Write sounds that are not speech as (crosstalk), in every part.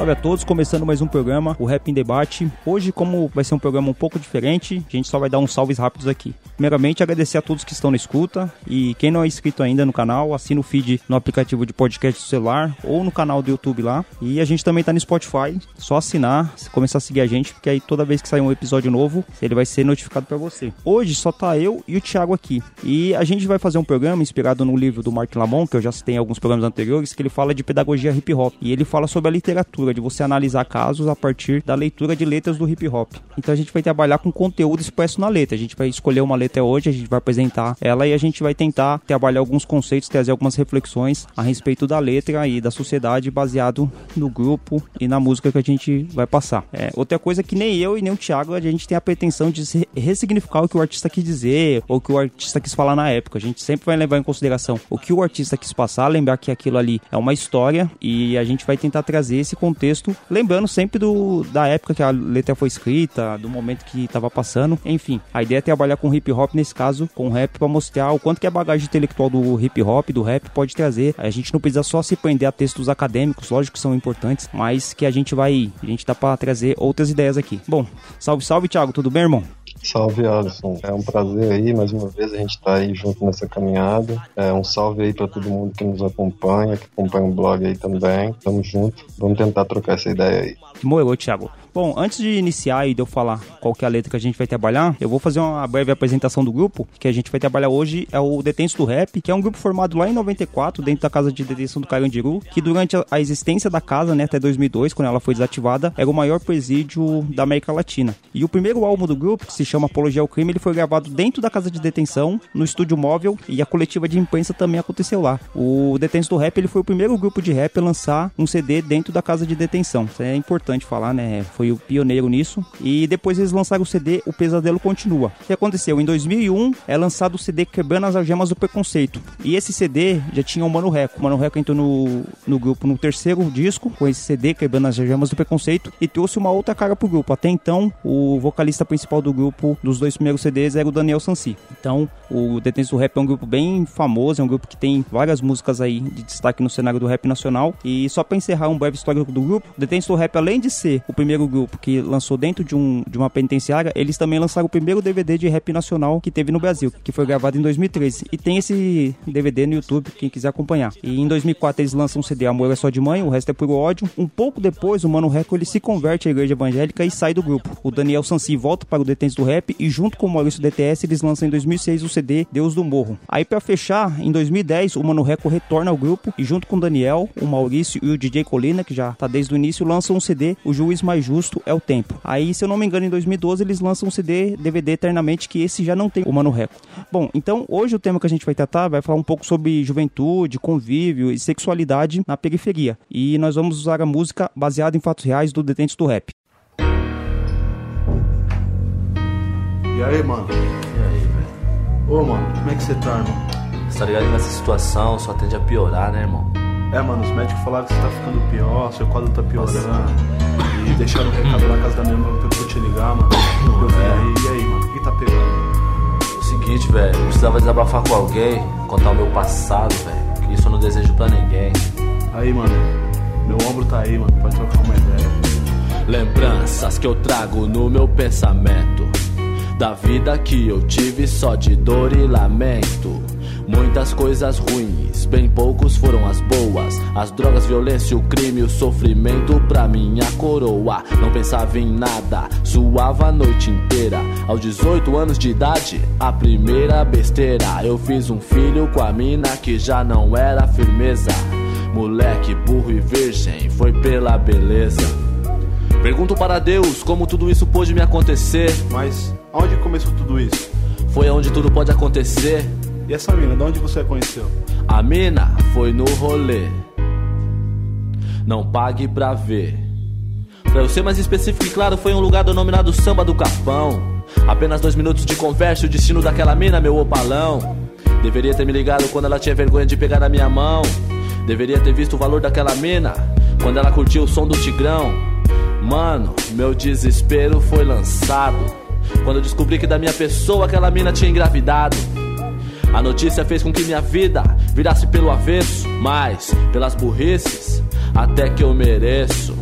Salve a todos, começando mais um programa, o Rap em Debate. Hoje, como vai ser um programa um pouco diferente, a gente só vai dar uns salves rápidos aqui. Primeiramente, agradecer a todos que estão na escuta e quem não é inscrito ainda no canal, assina o feed no aplicativo de podcast do celular ou no canal do YouTube lá. E a gente também tá no Spotify, só assinar, começar a seguir a gente, porque aí toda vez que sair um episódio novo, ele vai ser notificado para você. Hoje só tá eu e o Thiago aqui. E a gente vai fazer um programa inspirado no livro do Martin Lamont, que eu já citei em alguns programas anteriores, que ele fala de pedagogia hip hop. E ele fala sobre a literatura, de você analisar casos a partir da leitura de letras do hip hop. Então a gente vai trabalhar com conteúdo expresso na letra. A gente vai escolher uma letra hoje, a gente vai apresentar ela e a gente vai tentar trabalhar alguns conceitos, trazer algumas reflexões a respeito da letra e da sociedade baseado no grupo e na música que a gente vai passar. É, outra coisa que nem eu e nem o Thiago a gente tem a pretensão de ressignificar o que o artista quis dizer ou o que o artista quis falar na época. A gente sempre vai levar em consideração o que o artista quis passar, lembrar que aquilo ali é uma história e a gente vai tentar trazer esse contexto, lembrando sempre do, da época que a letra foi escrita, do momento que estava passando. Enfim, a ideia é trabalhar com hip hop, nesse caso, com rap, para mostrar o quanto que a bagagem intelectual do hip hop, do rap, pode trazer. A gente não precisa só se prender a textos acadêmicos, lógico que são importantes, mas que a gente vai, a gente dá para trazer outras ideias aqui. Bom, salve, salve, Thiago, tudo bem, irmão? Salve, Alisson. É um prazer aí, mais uma vez a gente tá aí junto nessa caminhada. É um salve aí para todo mundo que nos acompanha, que acompanha o blog aí também. Tamo junto. Vamos tentar trocar essa ideia aí. Morou, Thiago. Bom, antes de iniciar e de eu falar qual que é a letra que a gente vai trabalhar, eu vou fazer uma breve apresentação do grupo, que a gente vai trabalhar hoje é o Detentos do Rap, que é um grupo formado lá em 94, dentro da casa de detenção do Carandiru, que durante a- existência da casa, né, até 2002, quando ela foi desativada, era o maior presídio da América Latina. E o primeiro álbum do grupo, que se chama Apologia ao Crime, ele foi gravado dentro da casa de detenção, no estúdio móvel, e a coletiva de imprensa também aconteceu lá. O Detentos do Rap, ele foi o primeiro grupo de rap a lançar um CD dentro da casa de detenção. Isso é importante falar, né? Foi o pioneiro nisso. E depois eles lançaram o CD O Pesadelo Continua. O que aconteceu? Em 2001 é lançado o CD Quebrando as Algemas do Preconceito. E esse CD já tinha o Mano Reco. O Mano Reco entrou no, no grupo no terceiro disco, com esse CD Quebrando as Algemas do Preconceito, e trouxe uma outra cara pro grupo. Até então, o vocalista principal do grupo dos dois primeiros CDs era o Daniel Sansi. Então, o Detentos do Rap é um grupo bem famoso, é um grupo que tem várias músicas aí de destaque no cenário do rap nacional. E só pra encerrar um breve histórico do grupo, o Detentos do Rap, além de ser o primeiro grupo que lançou dentro de, um, de uma penitenciária, eles também lançaram o primeiro DVD de rap nacional que teve no Brasil, que foi gravado em 2013. E tem esse DVD no YouTube, quem quiser acompanhar. E em 2004 eles lançam um CD Amor é só de mãe, o resto é puro ódio. Um pouco depois, o Mano Reco ele se converte à igreja evangélica e sai do grupo. O Daniel Sansi volta para o Detentos do Rap e junto com o Maurício DTS eles lançam em 2006 o CD Deus do Morro. Aí para fechar, em 2010 o Mano Reco retorna ao grupo e junto com o Daniel, o Maurício e o DJ Colina, que já tá desde o início, lançam um CD O Juiz Mais Justo é o Tempo. Aí, se eu não me engano, em 2012 eles lançam um CD DVD Eternamente, que esse já não tem o Mano Reco. Bom, então hoje o tema que a gente vai tratar vai falar um pouco sobre juventude, convívio e sexualidade na periferia. E nós vamos usar a música baseada em fatos reais do Detentos do Rap. E aí, mano? E aí, velho? Ô, mano, como é que você tá, irmão? Você tá ligado que nessa situação só tende a piorar, né, irmão? É, mano, os médicos falaram que você tá ficando pior, seu quadro tá piorando. E deixaram um recado na casa da minha irmã pra eu te ligar, mano. Eu vim aí, e aí, mano, o que tá pegando? O seguinte, velho, eu precisava desabafar com alguém, contar o meu passado, velho. Que isso eu não desejo pra ninguém. Aí, mano, meu ombro tá aí, mano, pode trocar uma ideia. Lembranças que eu trago no meu pensamento Da vida que eu tive só de dor e lamento Muitas coisas ruins, bem poucos foram as boas As drogas, violência, o crime, o sofrimento pra minha coroa Não pensava em nada, suava a noite inteira Aos 18 anos de idade, a primeira besteira Eu fiz um filho com a mina que já não era firmeza Moleque burro e virgem, foi pela beleza Pergunto para Deus como tudo isso pôde me acontecer. Mas aonde começou tudo isso? Foi onde tudo pode acontecer. E essa mina, de onde você a conheceu? A mina foi no rolê. Não pague pra ver. Pra eu ser mais específico e claro, foi um lugar denominado Samba do Capão. Apenas dois minutos de conversa, o destino daquela mina, meu opalão. Deveria ter me ligado quando ela tinha vergonha de pegar na minha mão. Deveria ter visto o valor daquela mina quando ela curtiu o som do Tigrão. Mano, meu desespero foi lançado quando eu descobri que da minha pessoa aquela mina tinha engravidado. A notícia fez com que minha vida virasse pelo avesso, mas pelas burrices, até que eu mereço.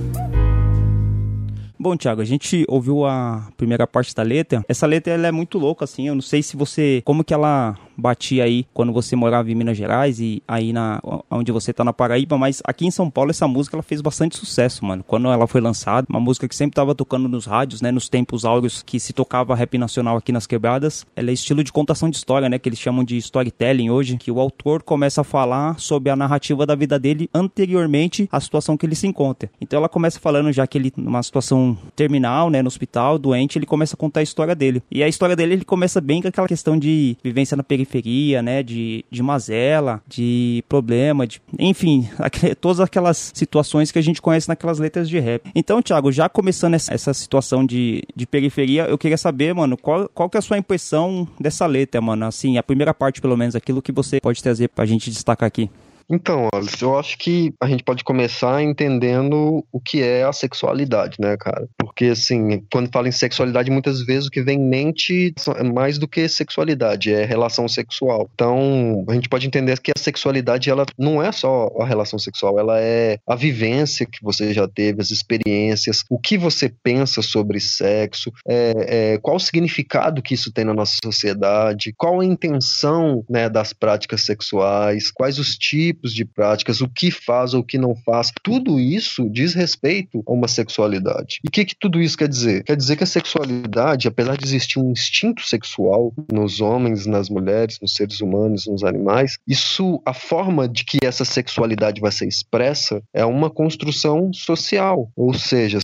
Bom, Thiago, a gente ouviu a primeira parte da letra. Essa letra ela é muito louca, assim. Eu não sei se você. Como que ela batia aí quando você morava em Minas Gerais e aí na onde você tá na Paraíba, mas aqui em São Paulo essa música ela fez bastante sucesso, mano. Quando ela foi lançada, uma música que sempre tava tocando nos rádios, né, nos tempos áureos que se tocava rap nacional aqui nas quebradas. Ela é estilo de contação de história, né, que eles chamam de storytelling hoje, que o autor começa a falar sobre a narrativa da vida dele anteriormente à situação que ele se encontra. Então ela começa falando já que ele numa situação terminal, né, no hospital, doente, ele começa a contar a história dele. E a história dele ele começa bem com aquela questão de vivência na periferia periferia, né, de, de mazela, de problema, de, enfim, (laughs) todas aquelas situações que a gente conhece naquelas letras de rap. Então, Thiago, já começando essa, essa situação de, de periferia, eu queria saber, mano, qual, qual que é a sua impressão dessa letra, mano? Assim, a primeira parte, pelo menos, aquilo que você pode trazer pra gente destacar aqui. Então, Alice, eu acho que a gente pode começar entendendo o que é a sexualidade, né, cara? Porque, assim, quando fala em sexualidade, muitas vezes o que vem em mente é mais do que sexualidade, é relação sexual. Então, a gente pode entender que a sexualidade, ela não é só a relação sexual, ela é a vivência que você já teve, as experiências, o que você pensa sobre sexo, é, é, qual o significado que isso tem na nossa sociedade, qual a intenção né, das práticas sexuais, quais os tipos tipos de práticas, o que faz ou o que não faz. Tudo isso diz respeito a uma sexualidade. E o que, que tudo isso quer dizer? Quer dizer que a sexualidade, apesar de existir um instinto sexual nos homens, nas mulheres, nos seres humanos, nos animais, isso, a forma de que essa sexualidade vai ser expressa é uma construção social. Ou seja,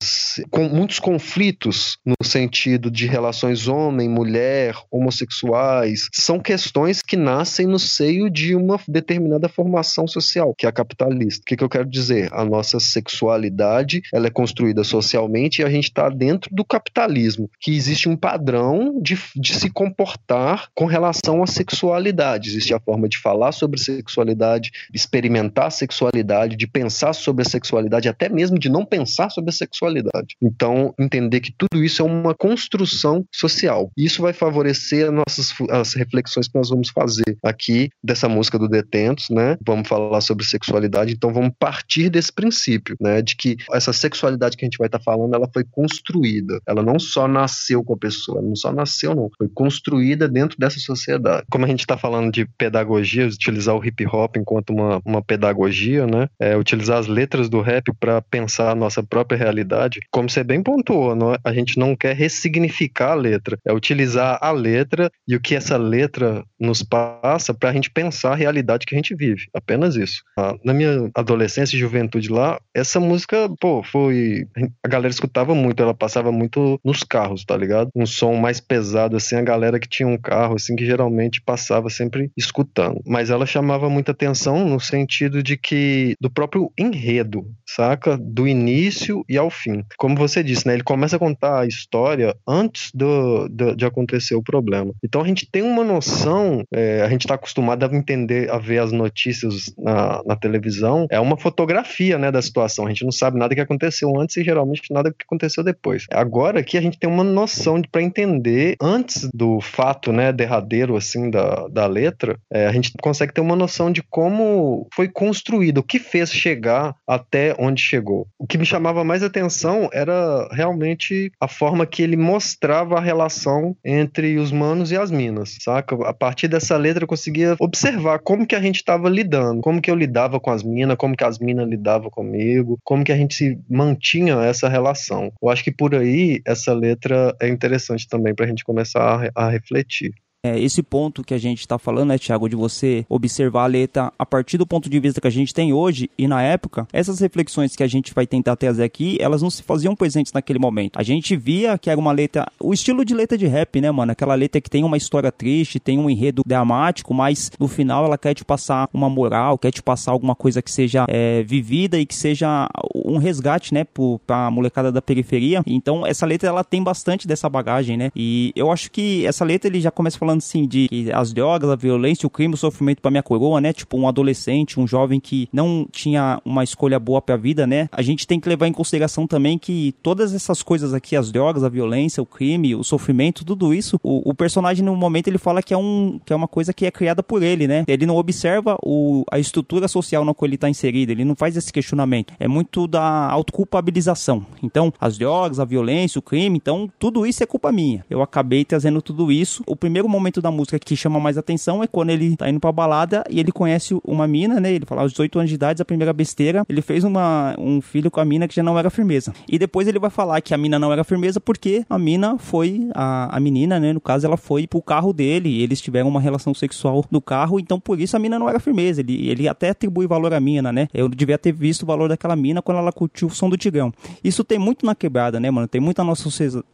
com muitos conflitos no sentido de relações homem-mulher, homossexuais, são questões que nascem no seio de uma determinada formação social, que é a capitalista. O que, que eu quero dizer? A nossa sexualidade ela é construída socialmente e a gente está dentro do capitalismo, que existe um padrão de, de se comportar com relação à sexualidade. Existe a forma de falar sobre sexualidade, experimentar a sexualidade, de pensar sobre a sexualidade, até mesmo de não pensar sobre a sexualidade. Então, entender que tudo isso é uma construção social. Isso vai favorecer as nossas as reflexões que nós vamos fazer aqui dessa música do Detentos, né? Vamos falar sobre sexualidade, então vamos partir desse princípio, né, de que essa sexualidade que a gente vai estar tá falando, ela foi construída, ela não só nasceu com a pessoa, não só nasceu, não, foi construída dentro dessa sociedade. Como a gente está falando de pedagogia, utilizar o hip hop enquanto uma, uma pedagogia, né, é, utilizar as letras do rap para pensar a nossa própria realidade, como você bem pontuou, não, é? a gente não quer ressignificar a letra, é utilizar a letra e o que essa letra nos passa para a gente pensar a realidade que a gente vive, apenas apenas isso. Ah, na minha adolescência e juventude lá, essa música, pô, foi. A galera escutava muito, ela passava muito nos carros, tá ligado? Um som mais pesado, assim, a galera que tinha um carro, assim, que geralmente passava sempre escutando. Mas ela chamava muita atenção no sentido de que. do próprio enredo, saca? Do início e ao fim. Como você disse, né? Ele começa a contar a história antes do, do de acontecer o problema. Então a gente tem uma noção, é, a gente tá acostumado a entender, a ver as notícias na, na, televisão é uma fotografia né, da situação. A gente não sabe nada que aconteceu antes e geralmente nada que aconteceu depois. Agora aqui a gente tem uma noção para entender antes do fato né, derradeiro assim da, da letra, é, a gente consegue ter uma noção de como foi construído, o que fez chegar até onde chegou. O que me chamava mais atenção era realmente a forma que ele mostrava a relação entre os manos e as minas, saca? A partir dessa letra eu conseguia observar como que a gente estava lidando, como que eu lidava com as minas, como que as minas lidavam comigo, como que a gente se mantinha essa relação. Eu acho que por aí essa letra é interessante também para a gente começar a, a refletir. É, esse ponto que a gente está falando, né, Thiago, de você observar a letra a partir do ponto de vista que a gente tem hoje e na época, essas reflexões que a gente vai tentar trazer aqui, elas não se faziam presentes naquele momento. A gente via que era uma letra, o estilo de letra de rap, né, mano? Aquela letra que tem uma história triste, tem um enredo dramático, mas no final ela quer te passar uma moral, quer te passar alguma coisa que seja é, vivida e que seja um resgate, né, para a molecada da periferia. Então essa letra ela tem bastante dessa bagagem, né? E eu acho que essa letra ele já começa falando assim de que as drogas, a violência, o crime, o sofrimento para minha coroa, né? Tipo um adolescente, um jovem que não tinha uma escolha boa para a vida, né? A gente tem que levar em consideração também que todas essas coisas aqui, as drogas, a violência, o crime, o sofrimento, tudo isso, o, o personagem no momento ele fala que é um que é uma coisa que é criada por ele, né? Ele não observa o, a estrutura social na qual ele está inserido, ele não faz esse questionamento. É muito da autoculpabilização. Então, as drogas, a violência, o crime, então tudo isso é culpa minha. Eu acabei trazendo tudo isso. O primeiro momento da música que chama mais atenção é quando ele tá indo pra balada e ele conhece uma mina, né? Ele fala aos 18 anos de idade, a primeira besteira, ele fez uma, um filho com a mina que já não era firmeza. E depois ele vai falar que a mina não era firmeza porque a mina foi, a, a menina, né? No caso, ela foi pro carro dele e eles tiveram uma relação sexual no carro, então por isso a mina não era firmeza. Ele, ele até atribui valor à mina, né? Eu devia ter visto o valor daquela mina quando ela curtiu o som do Tigrão. Isso tem muito na quebrada, né, mano? Tem muito na nossa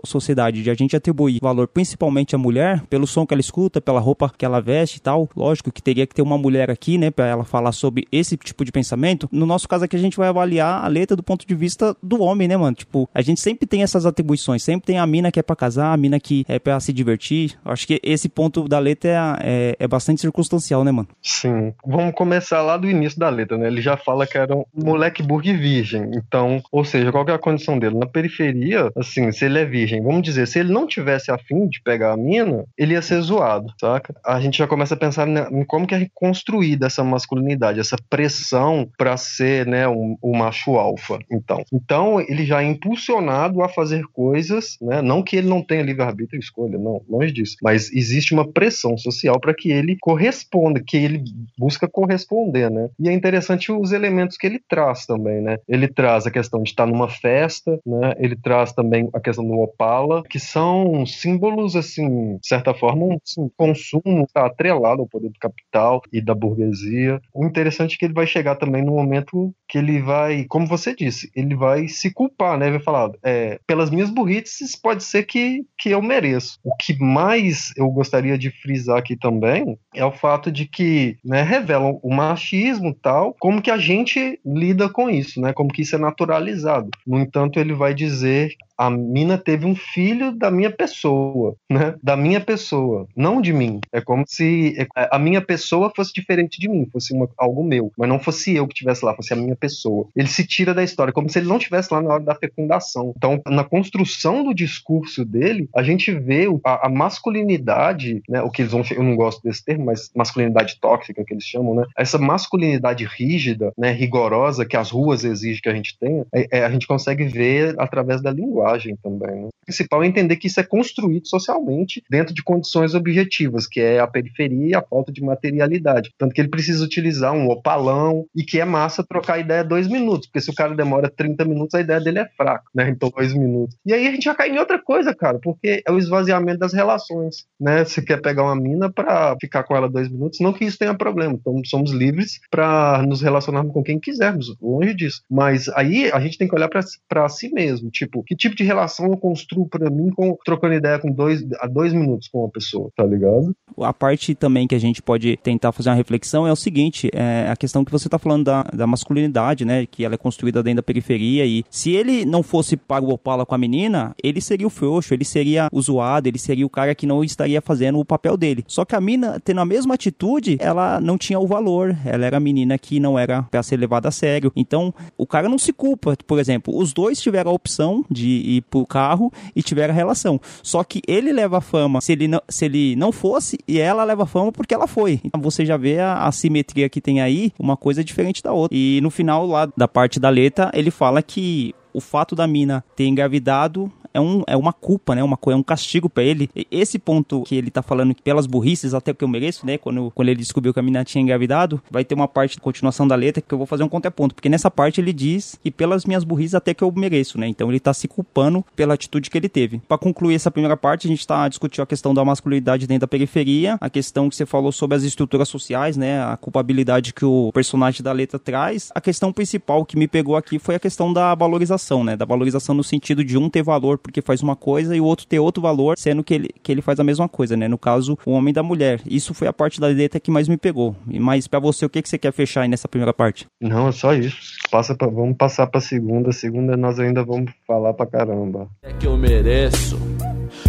sociedade de a gente atribuir valor principalmente à mulher pelo som que ela escuta, pela roupa que ela veste e tal. Lógico que teria que ter uma mulher aqui, né, para ela falar sobre esse tipo de pensamento. No nosso caso aqui a gente vai avaliar a letra do ponto de vista do homem, né, mano? Tipo, a gente sempre tem essas atribuições, sempre tem a mina que é para casar, a mina que é para se divertir. Acho que esse ponto da letra é, é, é, bastante circunstancial, né, mano? Sim. Vamos começar lá do início da letra, né? Ele já fala que era um moleque burro e virgem. Então, ou seja, qual é a condição dele? Na periferia, assim, se ele é virgem, vamos dizer, se ele não tivesse afim de pegar a mina, ele ia ser zoado, saca? A gente já começa a pensar em como que é construída essa masculinidade, essa pressão para ser, né, um, macho alfa. Então, então ele já é impulsionado a fazer coisas, né? Não que ele não tenha livre-arbítrio e escolha, não, longe disso. Mas existe uma pressão social para que ele corresponda, que ele busca corresponder, né? E é interessante os elementos que ele traz também, né? Ele traz a questão de estar numa festa, né? Ele traz também a questão do Opala, que são símbolos, assim, de certa forma, um consumo está atrelado ao poder do capital e da burguesia. O interessante é que ele vai chegar também no momento que ele vai, como você disse, ele vai se culpar, né? Vai falar, é, pelas minhas burrices pode ser que, que eu mereço. O que mais eu gostaria de frisar aqui também é o fato de que né, revelam o machismo tal, como que a gente lida com isso, né? Como que isso é naturalizado. No entanto, ele vai dizer a mina teve um filho da minha pessoa, né? Da minha pessoa, não de mim. É como se é, a minha pessoa fosse diferente de mim, fosse uma, algo meu, mas não fosse eu que estivesse lá, fosse a minha pessoa. Ele se tira da história, como se ele não estivesse lá na hora da fecundação. Então, na construção do discurso dele, a gente vê a, a masculinidade, né? O que eles vão, eu não gosto desse termo, mas masculinidade tóxica que eles chamam, né? Essa masculinidade rígida, né? Rigorosa que as ruas exigem que a gente tenha, é, é, a gente consegue ver através da linguagem também. Né? O principal é entender que isso é construído socialmente dentro de condições objetivas, que é a periferia e a falta de materialidade. Tanto que ele precisa utilizar um opalão e que é massa trocar ideia dois minutos, porque se o cara demora 30 minutos, a ideia dele é fraca, né? Então, dois minutos. E aí a gente já cai em outra coisa, cara, porque é o esvaziamento das relações, né? Você quer pegar uma mina para ficar com ela dois minutos, não que isso tenha problema, então somos livres para nos relacionarmos com quem quisermos, longe disso. Mas aí a gente tem que olhar para si mesmo, tipo, que tipo de relação eu construo para mim com, trocando ideia com dois, a dois minutos com uma pessoa, tá ligado? A parte também que a gente pode tentar fazer uma reflexão é o seguinte, é a questão que você tá falando da, da masculinidade, né, que ela é construída dentro da periferia e se ele não fosse para o Opala com a menina, ele seria o frouxo, ele seria o zoado, ele seria o cara que não estaria fazendo o papel dele. Só que a mina, tendo a mesma atitude, ela não tinha o valor, ela era a menina que não era para ser levada a sério. Então, o cara não se culpa, por exemplo, os dois tiveram a opção de ir pro carro e tiveram a relação. Só que ele leva a fama se ele não, se ele não fosse e ela leva fama porque ela foi. Então você já vê a, a simetria que tem aí, uma coisa diferente da outra. E no final lá da parte da letra, ele fala que o fato da mina ter engravidado é, um, é uma culpa, né? Uma, é um castigo pra ele. E esse ponto que ele tá falando que pelas burrices, até que eu mereço, né? Quando, quando ele descobriu que a menina tinha engravidado, vai ter uma parte de continuação da letra que eu vou fazer um contraponto. Porque nessa parte ele diz que pelas minhas burrices até que eu mereço, né? Então ele tá se culpando pela atitude que ele teve. Pra concluir essa primeira parte, a gente tá discutindo a questão da masculinidade dentro da periferia, a questão que você falou sobre as estruturas sociais, né? A culpabilidade que o personagem da letra traz. A questão principal que me pegou aqui foi a questão da valorização, né? Da valorização no sentido de um ter valor porque faz uma coisa e o outro ter outro valor, sendo que ele, que ele faz a mesma coisa, né? No caso, o homem da mulher. Isso foi a parte da letra que mais me pegou. E Mas pra você, o que, que você quer fechar aí nessa primeira parte? Não, é só isso. Passa pra, vamos passar pra segunda. Segunda nós ainda vamos falar pra caramba. É que eu mereço.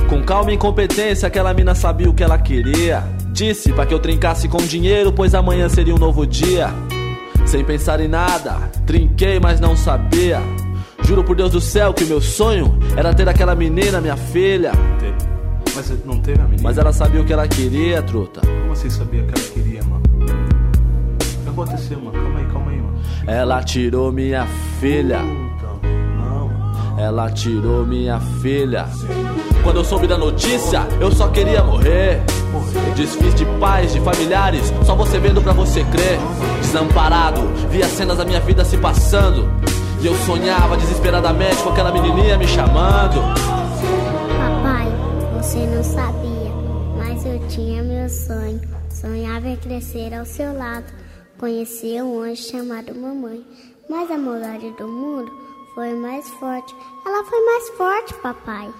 Com calma e incompetência, aquela mina sabia o que ela queria. Disse pra que eu trincasse com dinheiro, pois amanhã seria um novo dia. Sem pensar em nada, trinquei, mas não sabia. Juro por Deus do céu que meu sonho era ter aquela menina, minha filha. Mas não teve a menina? Mas ela sabia o que ela queria, truta. Como você sabia que ela queria, mano? O que aconteceu, mano? Calma aí, calma aí, mano. Ela tirou minha filha. Não. Ela tirou minha filha. Quando eu soube da notícia, eu só queria morrer. Desfiz de pais, de familiares, só você vendo pra você crer. Desamparado, vi as cenas da minha vida se passando. E eu sonhava desesperadamente com aquela menininha me chamando. Papai, você não sabia, mas eu tinha meu sonho. Sonhava em crescer ao seu lado, conhecer um anjo chamado mamãe. Mas a maldade do mundo foi mais forte. Ela foi mais forte, papai.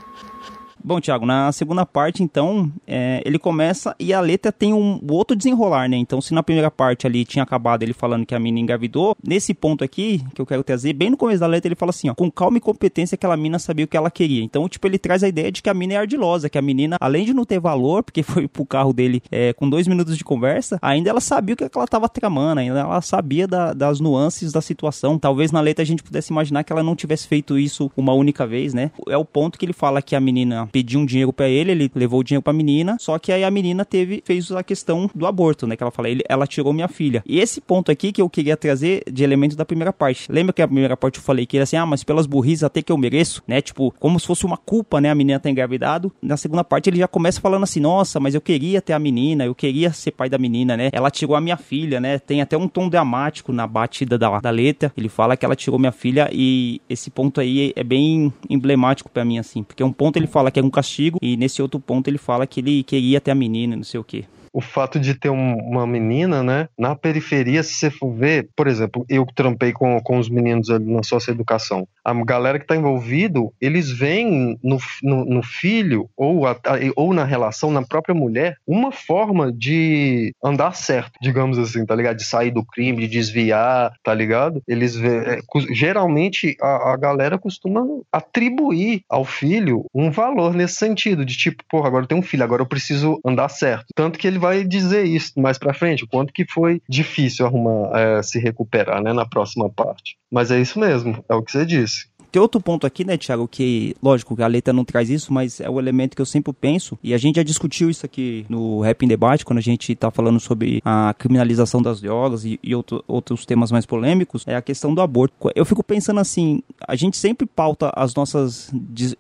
Bom, Thiago, na segunda parte, então, é, ele começa e a letra tem um outro desenrolar, né? Então, se na primeira parte ali tinha acabado ele falando que a mina engravidou, nesse ponto aqui, que eu quero trazer, bem no começo da letra, ele fala assim, ó, com calma e competência aquela mina sabia o que ela queria. Então, tipo, ele traz a ideia de que a mina é ardilosa, que a menina, além de não ter valor, porque (laughs) foi pro carro dele é, com dois minutos de conversa, ainda ela sabia o que ela tava tramando, ainda ela sabia da- das nuances da situação. Talvez na letra a gente pudesse imaginar que ela não tivesse feito isso uma única vez, né? É o ponto que ele fala que a menina pediu um dinheiro pra ele, ele levou o dinheiro pra menina, só que aí a menina teve fez a questão do aborto, né? Que ela fala, ele, ela tirou minha filha. E esse ponto aqui que eu queria trazer de elemento da primeira parte. Lembra que a primeira parte eu falei que era assim, ah, mas pelas burrices até que eu mereço, né? Tipo, como se fosse uma culpa, né? A menina ter engravidado. Na segunda parte ele já começa falando assim, nossa, mas eu queria ter a menina, eu queria ser pai da menina, né? Ela tirou a minha filha, né? Tem até um tom dramático na batida da, da letra. Ele fala que ela tirou minha filha e esse ponto aí é bem emblemático pra mim, assim. Porque um ponto ele fala que é um castigo e nesse outro ponto ele fala que ele queria ter a menina, não sei o quê. O fato de ter um- uma menina, né? Na periferia, se você for ver, por exemplo, eu trampei com, com os meninos ali na socioeducação, a galera que está envolvido, eles veem no, no, no filho ou, a- ou na relação, na própria mulher, uma forma de andar certo, digamos assim, tá ligado? De sair do crime, de desviar, tá ligado? Eles é, geralmente a, a galera costuma atribuir ao filho um valor nesse sentido, de tipo, porra, agora eu tenho um filho, agora eu preciso andar certo. Tanto que ele vai dizer isso mais pra frente, o quanto que foi difícil arrumar, é, se recuperar, né, na próxima parte. Mas é isso mesmo, é o que você disse. Tem outro ponto aqui, né, Thiago, que, lógico, a letra não traz isso, mas é o elemento que eu sempre penso, e a gente já discutiu isso aqui no Rap em Debate, quando a gente tá falando sobre a criminalização das drogas e, e outro- outros temas mais polêmicos, é a questão do aborto. Eu fico pensando assim, a gente sempre pauta as nossas,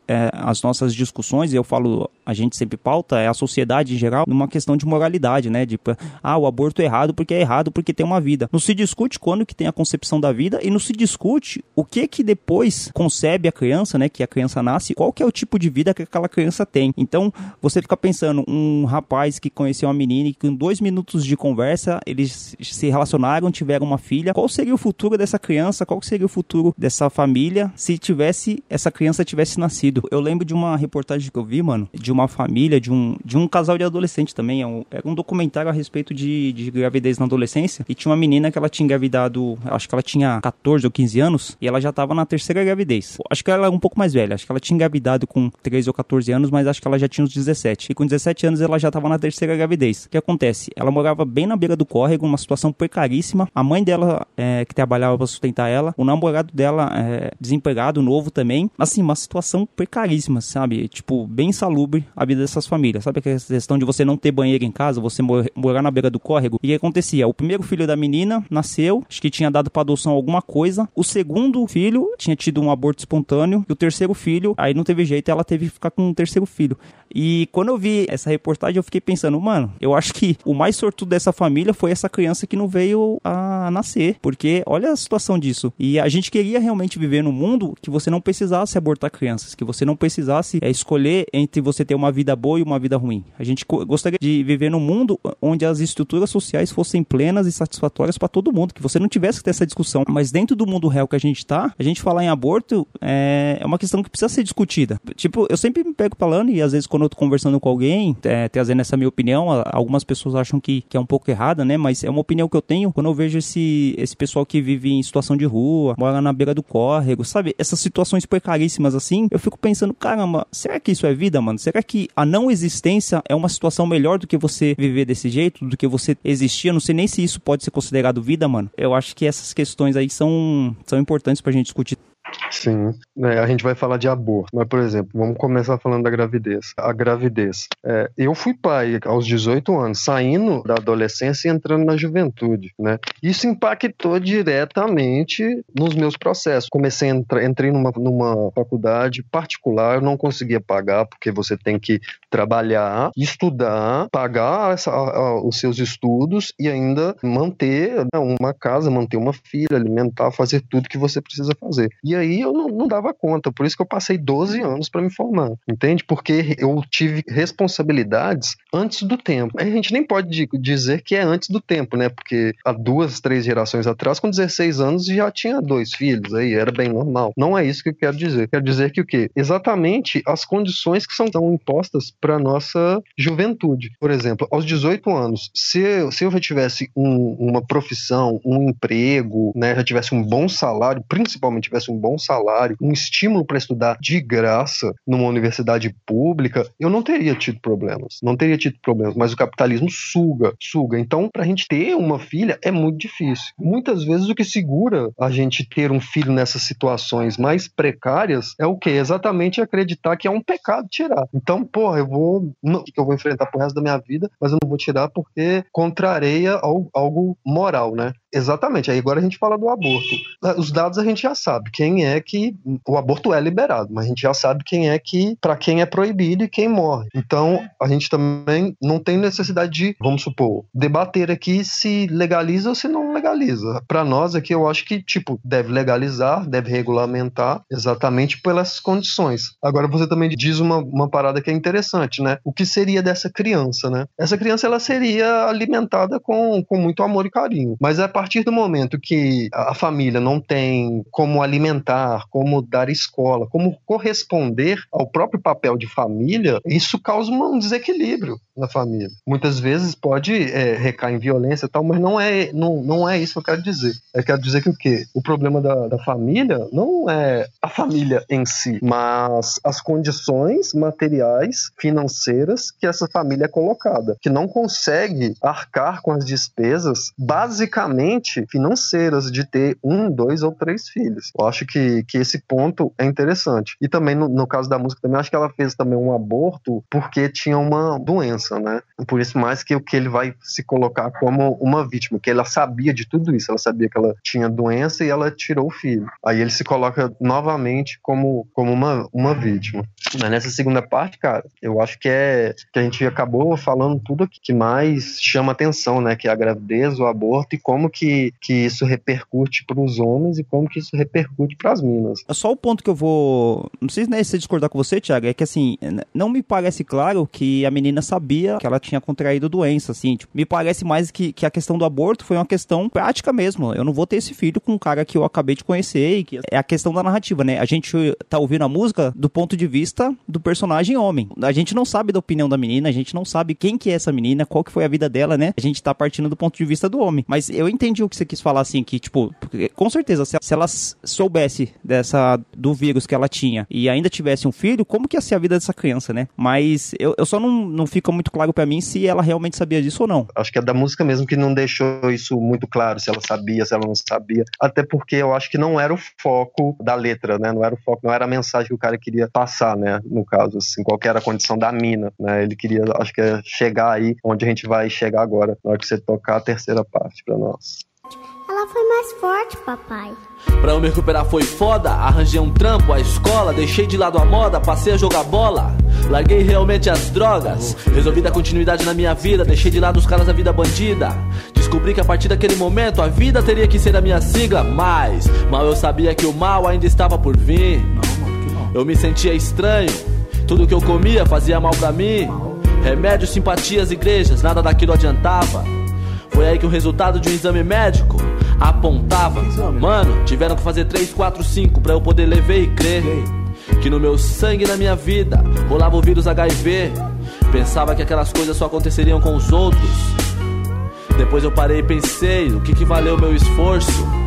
é, as nossas discussões, e eu falo, a gente sempre pauta, é a sociedade em geral, numa questão de moralidade, né, de, ah, o aborto é errado porque é errado porque tem uma vida. Não se discute quando que tem a concepção da vida, e não se discute o que que depois concebe a criança, né, que a criança nasce, qual que é o tipo de vida que aquela criança tem. Então, você fica pensando, um rapaz que conheceu uma menina e com dois minutos de conversa, eles se relacionaram, tiveram uma filha, qual seria o futuro dessa criança, qual seria o futuro dessa família se tivesse, essa criança tivesse nascido. Eu lembro de uma reportagem que eu vi, mano, de uma família, de um, de um casal de adolescente também, é um, um documentário a respeito de, de gravidez na adolescência, e tinha uma menina que ela tinha engravidado, acho que ela tinha 14 ou 15 anos, e ela já tava na terceira gravidez. Acho que ela era um pouco mais velha, acho que ela tinha engravidado com 13 ou 14 anos, mas acho que ela já tinha uns 17. E com 17 anos ela já tava na terceira gravidez. O que acontece? Ela morava bem na beira do córrego, uma situação precaríssima. A mãe dela, é, que trabalhava pra sustentar ela, o namorado dela, é, desempregado, novo também. Assim, uma situação precaríssima, sabe? Tipo, bem insalubre a vida dessas famílias. Sabe aquela questão de você não ter banheiro em casa, você mor- morar na beira do córrego? E o que acontecia? O primeiro filho da menina nasceu, acho que tinha dado pra adoção alguma coisa. O segundo filho tinha tido um aborto espontâneo. E o terceiro filho, aí não teve jeito, ela teve que ficar com um terceiro filho. E quando eu vi essa reportagem, eu fiquei pensando, mano, eu acho que o mais sortudo dessa família foi essa criança que não veio a nascer. Porque olha a situação disso. E a gente queria realmente viver num mundo que você não precisasse abortar crianças, que você não precisasse é, escolher entre você ter uma vida boa e uma vida ruim. A gente gostaria de viver num mundo onde as estruturas sociais fossem plenas e satisfatórias para todo mundo, que você não tivesse que ter essa discussão. Mas dentro do mundo real que a gente tá, a gente falar em aborto é, é uma questão que precisa ser discutida. Tipo, eu sempre me pego falando e às vezes quando eu tô conversando com alguém, é, trazendo essa minha opinião, algumas pessoas acham que, que é um pouco errada, né? Mas é uma opinião que eu tenho quando eu vejo esse, esse pessoal que vive em situação de rua, mora na beira do córrego, sabe? Essas situações precaríssimas assim, eu fico pensando, caramba, será que isso é vida, mano? Será que a não existência é uma situação melhor do que você viver desse jeito, do que você existir? Eu não sei nem se isso pode ser considerado vida, mano. Eu acho que essas questões aí são, são importantes pra gente discutir. Sim, é, a gente vai falar de aborto, mas por exemplo, vamos começar falando da gravidez. A gravidez. É, eu fui pai aos 18 anos, saindo da adolescência e entrando na juventude, né? Isso impactou diretamente nos meus processos. Comecei a entrar, entrei numa, numa faculdade particular, eu não conseguia pagar porque você tem que trabalhar, estudar, pagar essa, a, a, os seus estudos e ainda manter né, uma casa, manter uma filha, alimentar, fazer tudo que você precisa fazer. E aí eu não, não dava conta, por isso que eu passei 12 anos para me formar, entende? Porque eu tive responsabilidades antes do tempo. A gente nem pode dizer que é antes do tempo, né? Porque há duas, três gerações atrás, com 16 anos, já tinha dois filhos, aí era bem normal. Não é isso que eu quero dizer. Quero dizer que o quê? Exatamente as condições que são, são impostas para nossa juventude. Por exemplo, aos 18 anos, se eu, se eu já tivesse um, uma profissão, um emprego, né, já tivesse um bom salário, principalmente tivesse um bom salário, um estímulo para estudar de graça numa universidade pública, eu não teria tido problemas. Não teria tido problemas, mas o capitalismo suga, suga. Então, para a gente ter uma filha é muito difícil. Muitas vezes o que segura a gente ter um filho nessas situações mais precárias é o que? Exatamente acreditar que é um pecado tirar. Então, porra, eu vou. Não, que eu vou enfrentar pro resto da minha vida, mas eu não vou tirar porque contrareia algo moral, né? Exatamente. Aí agora a gente fala do aborto. Os dados a gente já sabe quem é que o aborto é liberado, mas a gente já sabe quem é que para quem é proibido e quem morre. Então a gente também não tem necessidade de, vamos supor, debater aqui se legaliza ou se não legaliza. Para nós aqui eu acho que tipo deve legalizar, deve regulamentar exatamente pelas condições. Agora você também diz uma, uma parada que é interessante, né? O que seria dessa criança, né? Essa criança ela seria alimentada com, com muito amor e carinho, mas é partir do momento que a família não tem como alimentar, como dar escola, como corresponder ao próprio papel de família, isso causa um desequilíbrio na família. Muitas vezes pode é, recair em violência e tal, mas não é, não, não é isso que eu quero dizer. Eu quero dizer que o quê? O problema da, da família não é a família em si, mas as condições materiais, financeiras que essa família é colocada, que não consegue arcar com as despesas basicamente financeiras de ter um, dois ou três filhos. Eu acho que, que esse ponto é interessante. E também, no, no caso da música, também acho que ela fez também um aborto porque tinha uma doença, né? Por isso, mais que o que ele vai se colocar como uma vítima, que ela sabia de tudo isso, ela sabia que ela tinha doença e ela tirou o filho. Aí ele se coloca novamente como, como uma, uma vítima. Mas nessa segunda parte, cara, eu acho que é que a gente acabou falando tudo que mais chama atenção, né? Que é a gravidez, o aborto e como que que, que isso repercute para os homens e como que isso repercute para as minas. É só o ponto que eu vou. Não sei né, se discordar com você, Thiago, é que assim, não me parece claro que a menina sabia que ela tinha contraído doença, assim. Tipo, me parece mais que, que a questão do aborto foi uma questão prática mesmo. Eu não vou ter esse filho com um cara que eu acabei de conhecer e que é a questão da narrativa, né? A gente tá ouvindo a música do ponto de vista do personagem homem. A gente não sabe da opinião da menina, a gente não sabe quem que é essa menina, qual que foi a vida dela, né? A gente tá partindo do ponto de vista do homem. Mas eu entendi entendi o que você quis falar, assim, que, tipo, com certeza, se, se ela soubesse dessa, do vírus que ela tinha e ainda tivesse um filho, como que ia ser a vida dessa criança, né? Mas eu, eu só não, não fica muito claro para mim se ela realmente sabia disso ou não. Acho que é da música mesmo que não deixou isso muito claro, se ela sabia, se ela não sabia. Até porque eu acho que não era o foco da letra, né? Não era o foco, não era a mensagem que o cara queria passar, né? No caso, assim, qual era a condição da mina, né? Ele queria, acho que é chegar aí onde a gente vai chegar agora, na hora que você tocar a terceira parte para nós. Mais forte, papai. Pra eu me recuperar foi foda, arranjei um trampo, a escola, deixei de lado a moda, passei a jogar bola. Larguei realmente as drogas, resolvi dar continuidade na minha vida, deixei de lado os caras da vida bandida. Descobri que a partir daquele momento a vida teria que ser a minha sigla, mas mal eu sabia que o mal ainda estava por vir. Eu me sentia estranho, tudo que eu comia fazia mal pra mim. Remédios, simpatias, igrejas, nada daquilo adiantava. Foi aí que o resultado de um exame médico apontava. Mano, tiveram que fazer 3, 4, 5 pra eu poder levar e crer. Que no meu sangue e na minha vida rolava o vírus HIV. Pensava que aquelas coisas só aconteceriam com os outros. Depois eu parei e pensei, o que, que valeu meu esforço?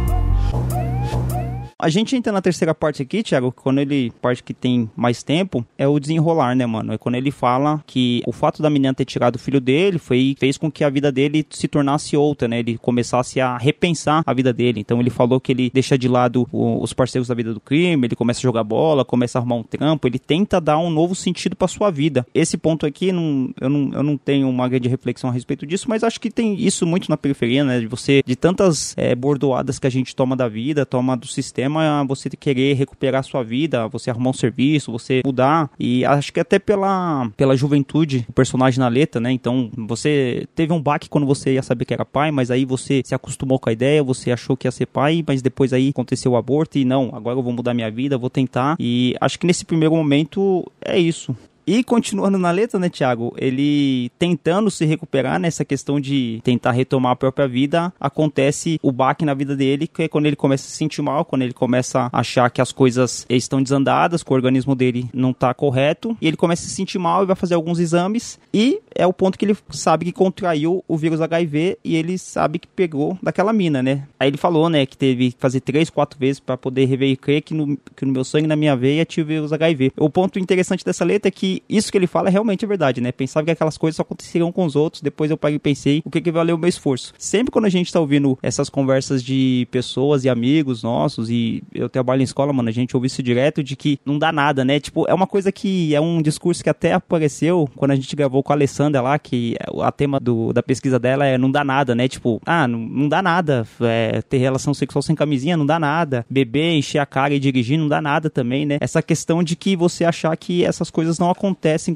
A gente entra na terceira parte aqui, Thiago, quando ele, parte que tem mais tempo, é o desenrolar, né, mano? É quando ele fala que o fato da menina ter tirado o filho dele foi, fez com que a vida dele se tornasse outra, né? Ele começasse a repensar a vida dele. Então ele falou que ele deixa de lado o- os parceiros da vida do crime, ele começa a jogar bola, começa a arrumar um trampo, ele tenta dar um novo sentido pra sua vida. Esse ponto aqui, não, eu, não, eu não tenho uma grande reflexão a respeito disso, mas acho que tem isso muito na periferia, né? De você, de tantas é, bordoadas que a gente toma da vida, toma do sistema, você querer recuperar sua vida, você arrumar um serviço, você mudar. E acho que até pela, pela juventude, o personagem na letra, né? Então, você teve um baque quando você ia saber que era pai, mas aí você se acostumou com a ideia, você achou que ia ser pai, mas depois aí aconteceu o aborto e não, agora eu vou mudar minha vida, vou tentar. E acho que nesse primeiro momento é isso. E continuando na letra, né, Thiago? Ele tentando se recuperar nessa questão de tentar retomar a própria vida, acontece o baque na vida dele, que é quando ele começa a se sentir mal, quando ele começa a achar que as coisas estão desandadas, que o organismo dele não tá correto, e ele começa a se sentir mal e vai fazer alguns exames, e é o ponto que ele sabe que contraiu o vírus HIV e ele sabe que pegou daquela mina, né? Aí ele falou, né, que teve que fazer três, quatro vezes para poder rever e crer que no, que no meu sangue, na minha veia, tinha o vírus HIV. O ponto interessante dessa letra é que isso que ele fala é realmente verdade, né? Pensava que aquelas coisas só aconteceriam com os outros, depois eu paguei e pensei o que, que valeu o meu esforço. Sempre quando a gente tá ouvindo essas conversas de pessoas e amigos nossos, e eu trabalho em escola, mano, a gente ouve isso direto de que não dá nada, né? Tipo, é uma coisa que é um discurso que até apareceu quando a gente gravou com a Alessandra lá, que a tema do, da pesquisa dela é não dá nada, né? Tipo, ah, não, não dá nada. É, ter relação sexual sem camisinha não dá nada. Beber, encher a cara e dirigir não dá nada também, né? Essa questão de que você achar que essas coisas não acontecem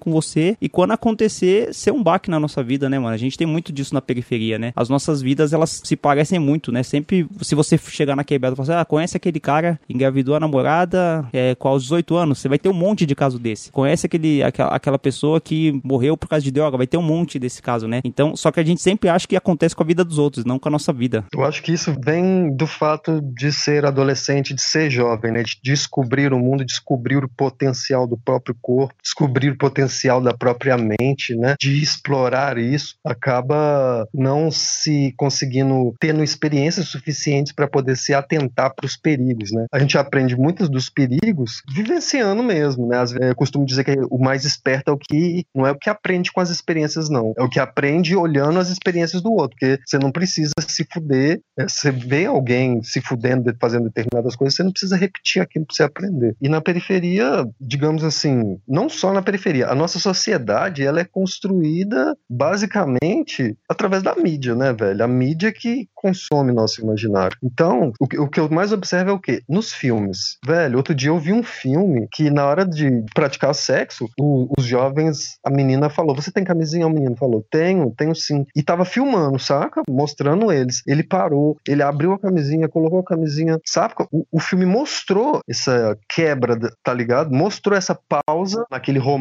com você e quando acontecer, ser um baque na nossa vida, né, mano? A gente tem muito disso na periferia, né? As nossas vidas, elas se parecem muito, né? Sempre, se você chegar na quebrada e falar assim, ah, conhece aquele cara, engravidou a namorada é, com aos 18 anos, você vai ter um monte de caso desse. Conhece aquele, aquela, aquela pessoa que morreu por causa de droga, vai ter um monte desse caso, né? Então, só que a gente sempre acha que acontece com a vida dos outros, não com a nossa vida. Eu acho que isso vem do fato de ser adolescente, de ser jovem, né? De descobrir o mundo, descobrir o potencial do próprio corpo, descobrir o potencial da própria mente, né? De explorar isso, acaba não se conseguindo tendo experiências suficientes para poder se atentar para os perigos, né? A gente aprende muitos dos perigos vivenciando mesmo, né? Às vezes, eu costumo dizer que o mais esperto é o que não é o que aprende com as experiências, não. É o que aprende olhando as experiências do outro, porque você não precisa se fuder. né? Você vê alguém se fudendo, fazendo determinadas coisas, você não precisa repetir aquilo para você aprender. E na periferia, digamos assim, não só na periferia, a nossa sociedade ela é construída basicamente através da mídia, né, velho? A mídia que consome nosso imaginário. Então, o que, o que eu mais observo é o quê? Nos filmes. Velho, outro dia eu vi um filme que na hora de praticar sexo, o- os jovens, a menina falou: Você tem camisinha? O menino falou: Tenho, tenho sim. E tava filmando, saca? Mostrando eles. Ele parou, ele abriu a camisinha, colocou a camisinha, saca? O, o filme mostrou essa quebra, tá ligado? Mostrou essa pausa naquele romance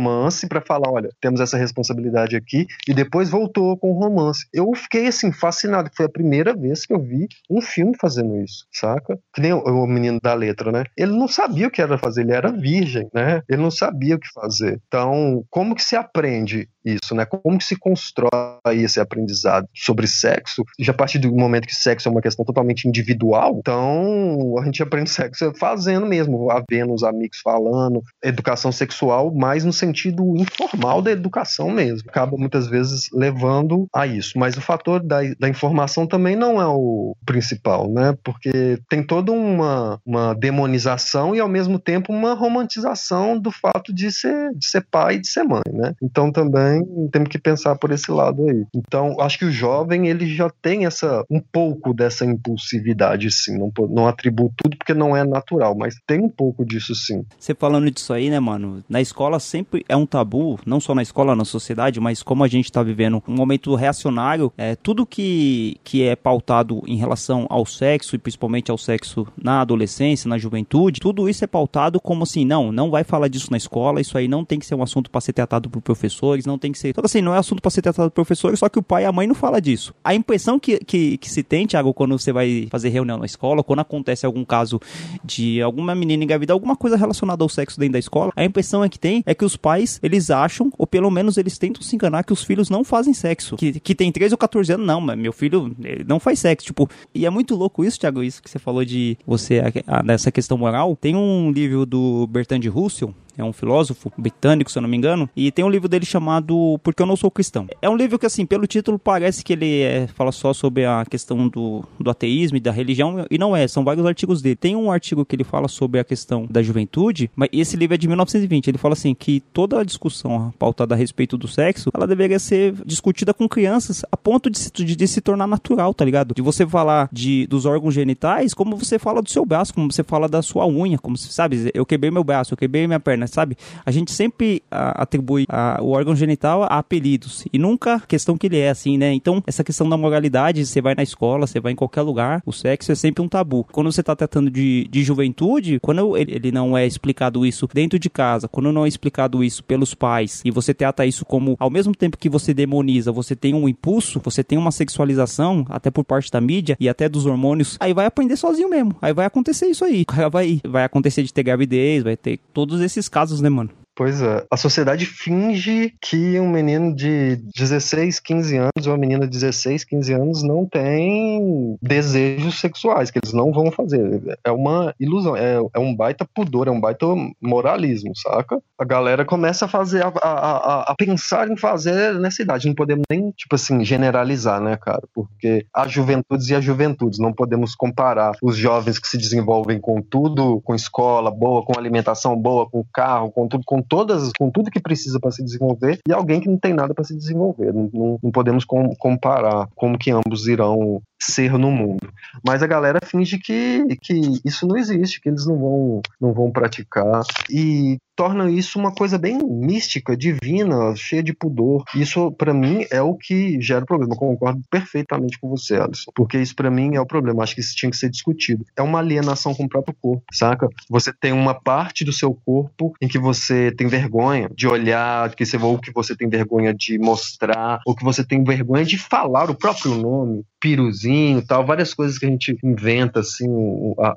pra falar: Olha, temos essa responsabilidade aqui. E depois voltou com o romance. Eu fiquei assim, fascinado. Foi a primeira vez que eu vi um filme fazendo isso, saca? Que nem o, o menino da letra, né? Ele não sabia o que era fazer, ele era virgem, né? Ele não sabia o que fazer. Então, como que se aprende isso, né? Como que se constrói esse aprendizado sobre sexo? Já a partir do momento que sexo é uma questão totalmente individual, então a gente aprende sexo fazendo mesmo, vendo os amigos falando, educação sexual, mais no sentido informal da educação mesmo. Acaba muitas vezes levando a isso. Mas o fator da, da informação também não é o principal, né? Porque tem toda uma, uma demonização e ao mesmo tempo uma romantização do fato de ser, de ser pai e de ser mãe, né? Então também temos que pensar por esse lado aí. Então, acho que o jovem, ele já tem essa, um pouco dessa impulsividade, sim. Não, não atribuo tudo porque não é natural, mas tem um pouco disso, sim. Você falando disso aí, né, mano? Na escola sempre é um tabu, não só na escola, na sociedade, mas como a gente tá vivendo um momento reacionário, é, tudo que, que é pautado em relação ao sexo, e principalmente ao sexo na adolescência, na juventude, tudo isso é pautado como assim, não, não vai falar disso na escola, isso aí não tem que ser um assunto para ser tratado por professores, não tem que ser. Então, assim, não é assunto para ser tratado por professores, só que o pai e a mãe não falam disso. A impressão que, que, que se tem, Thiago, quando você vai fazer reunião na escola, quando acontece algum caso de alguma menina engravidar, alguma coisa relacionada ao sexo dentro da escola, a impressão é que tem é que os pais, eles acham, ou pelo menos eles tentam se enganar, que os filhos não fazem sexo. Que, que tem 13 ou 14 anos, não, mas meu filho não faz sexo. Tipo, e é muito louco isso, Thiago, isso que você falou de você, nessa questão moral. Tem um livro do Bertrand Russell, é um filósofo britânico, se eu não me engano, e tem um livro dele chamado Porque Eu Não Sou Cristão. É um livro que, assim, pelo título parece que ele é, fala só sobre a questão do, do ateísmo e da religião, e não é, são vários artigos dele. Tem um artigo que ele fala sobre a questão da juventude, mas esse livro é de 1920, ele fala assim, que toda a discussão pautada a respeito do sexo, ela deveria ser discutida com crianças a ponto de se, de, de se tornar natural, tá ligado? De você falar de, dos órgãos genitais como você fala do seu braço, como você fala da sua unha, como, sabe, eu quebrei meu braço, eu quebrei minha perna, sabe? A gente sempre a, atribui a, o órgão genital a apelidos e nunca a questão que ele é assim, né? Então, essa questão da moralidade, você vai na escola, você vai em qualquer lugar, o sexo é sempre um tabu. Quando você tá tratando de, de juventude, quando ele, ele não é explicado isso dentro de casa, quando não é explicado isso pelos pais e você trata isso como, ao mesmo tempo que você demoniza, você tem um impulso, você tem uma sexualização, até por parte da mídia e até dos hormônios, aí vai aprender sozinho mesmo. Aí vai acontecer isso aí. (laughs) Vai, vai acontecer de ter gravidez, vai ter todos esses casos, né, mano? Pois é. A sociedade finge que um menino de 16, 15 anos ou uma menina de 16, 15 anos não tem desejos sexuais, que eles não vão fazer. É uma ilusão, é, é um baita pudor, é um baita moralismo, saca? A galera começa a fazer, a, a, a, pensar em fazer nessa idade. Não podemos nem, tipo assim, generalizar, né, cara? Porque há juventudes e há juventudes. Não podemos comparar os jovens que se desenvolvem com tudo, com escola boa, com alimentação boa, com carro, com tudo, com todas, com tudo que precisa para se desenvolver, e alguém que não tem nada para se desenvolver. Não, não, não podemos com, comparar como que ambos irão ser no mundo. Mas a galera finge que, que isso não existe, que eles não vão, não vão praticar. E torna isso uma coisa bem mística, divina, cheia de pudor. Isso, para mim, é o que gera o problema. Eu concordo perfeitamente com você, Alisson. Porque isso, para mim, é o problema. Acho que isso tinha que ser discutido. É uma alienação com o próprio corpo, saca? Você tem uma parte do seu corpo em que você tem vergonha de olhar, que você, ou que você tem vergonha de mostrar, ou que você tem vergonha de falar o próprio nome, piruzinho tal, várias coisas que a gente inventa, assim,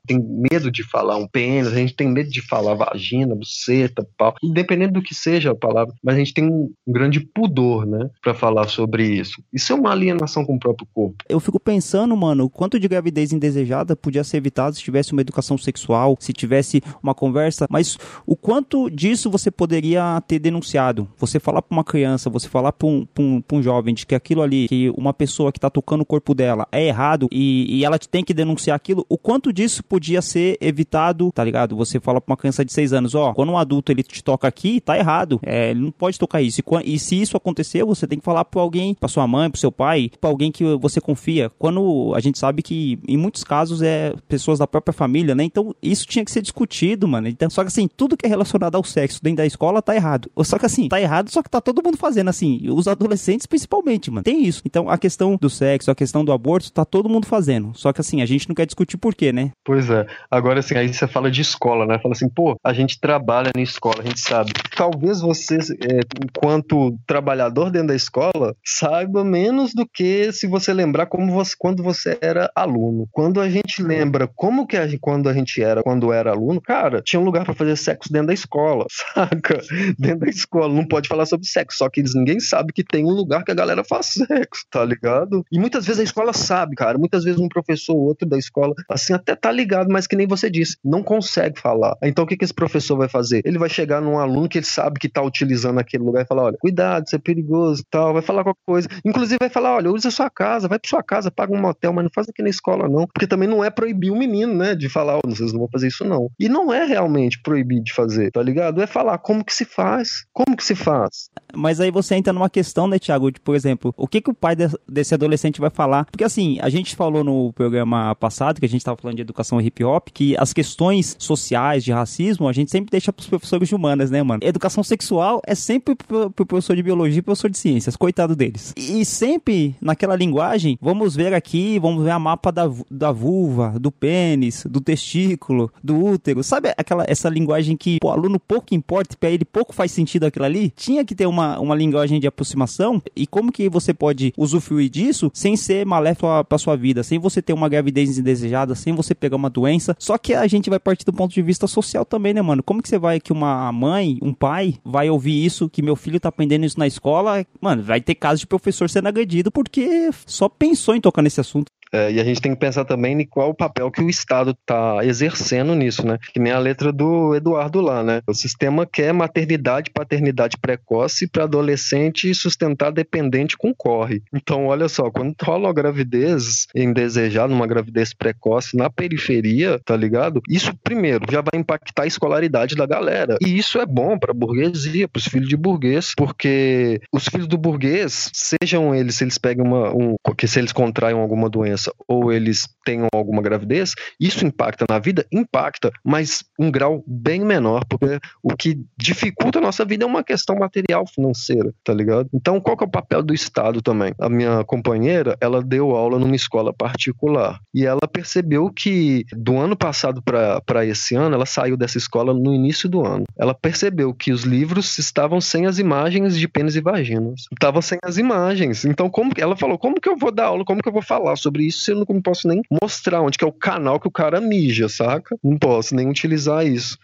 tem medo de falar um pênis, a gente tem medo de falar vagina, buceta, pau, independente do que seja a palavra, mas a gente tem um grande pudor, né, para falar sobre isso. Isso é uma alienação com o próprio corpo. Eu fico pensando, mano, o quanto de gravidez indesejada podia ser evitado se tivesse uma educação sexual, se tivesse uma conversa, mas o quanto disso você poderia ter denunciado? Você falar para uma criança, você falar para um, um, um jovem de que aquilo ali, que uma pessoa que tá tocando o corpo dela é errado e, e ela tem que denunciar aquilo, o quanto disso podia ser evitado, tá ligado? Você fala pra uma criança de 6 anos, ó, quando um adulto ele te toca aqui, tá errado. É, ele não pode tocar isso. E, e, se isso acontecer, você tem que falar pra alguém, pra sua mãe, pro seu pai, pra alguém que você confia. Quando a gente sabe que em muitos casos é pessoas da própria família, né? Então isso tinha que ser discutido, mano. Então, só que assim, tudo que é relacionado ao sexo dentro da escola tá errado. (laughs) Só que assim, tá errado, só que tá todo mundo fazendo assim, os adolescentes principalmente, mano. Tem isso. Então a questão do sexo, a questão do aborto, tá todo mundo fazendo. Só que assim, a gente não quer discutir por quê, né? Pois é. Agora assim, aí você fala de escola, né? Fala assim, pô, a gente trabalha na escola, a gente sabe. Talvez você, é, enquanto trabalhador dentro da escola, saiba menos do que se você lembrar como você, quando você era aluno. Quando a gente lembra como que a, quando a gente era, quando era aluno, cara, tinha um lugar para fazer sexo dentro da escola, (laughs) saca? Dentro da escola, não pode falar sobre sexo, só que eles, ninguém sabe que tem um lugar que a galera faz (laughs) sexo, tá ligado? E muitas vezes a escola sabe, cara. Muitas vezes um professor ou outro da escola, assim, até tá ligado, mas que nem você disse, não consegue falar. Então o que, que esse professor vai fazer? Ele vai chegar num aluno que ele sabe que tá utilizando aquele lugar e falar: olha, cuidado, isso é perigoso tal. Vai falar qualquer coisa. Inclusive vai falar: olha, usa sua casa, vai pra sua casa, paga um motel, mas não faz aqui na escola, não. Porque também não é proibir o menino, né? De falar, oh, vocês não vão fazer isso, não. E não é realmente proibir de fazer, tá ligado? É falar como que se faz. Como que se faz? Mas aí você entra numa questão, né, Thiago? De, por exemplo, o que, que o pai de- desse adolescente vai falar? Porque assim, a gente falou no programa passado, que a gente estava falando de educação hip hop, que as questões sociais de racismo a gente sempre deixa pros professores de humanas, né, mano? Educação sexual é sempre pro, pro professor de biologia e professor de ciências, coitado deles. E sempre naquela linguagem, vamos ver aqui, vamos ver a mapa da, da vulva, do pênis, do testículo, do útero. Sabe aquela essa linguagem que o aluno pouco importa, pra ele pouco faz sentido aquilo ali? Tinha que ter uma, uma linguagem de aproximação e como que você pode usufruir disso sem ser maléfico pra sua vida, sem você ter uma gravidez indesejada, sem você pegar uma doença. Só que a gente vai partir do ponto de vista social também, né, mano? Como que você vai que uma mãe, um pai, vai ouvir isso, que meu filho tá aprendendo isso na escola? Mano, vai ter casos de professor sendo agredido porque só pensou em tocar nesse assunto. É, e a gente tem que pensar também em qual o papel que o Estado está exercendo nisso, né? Que nem a letra do Eduardo lá, né? O sistema quer maternidade, paternidade precoce para adolescente sustentar dependente com corre. Então, olha só, quando rola uma gravidez indesejada, uma gravidez precoce na periferia, tá ligado? Isso, primeiro, já vai impactar a escolaridade da galera. E isso é bom para a burguesia, para os filhos de burguês, porque os filhos do burguês, sejam eles, se eles pegam uma. Um, se eles contraem alguma doença ou eles tenham alguma gravidez, isso impacta na vida? Impacta, mas um grau bem menor, porque o que dificulta a nossa vida é uma questão material financeira, tá ligado? Então, qual que é o papel do Estado também? A minha companheira, ela deu aula numa escola particular e ela percebeu que do ano passado para esse ano, ela saiu dessa escola no início do ano. Ela percebeu que os livros estavam sem as imagens de pênis e vaginas. Estavam sem as imagens. Então, como ela falou, como que eu vou dar aula, como que eu vou falar sobre isso eu não posso nem mostrar onde que é o canal que o cara mija, saca? Não posso nem utilizar isso.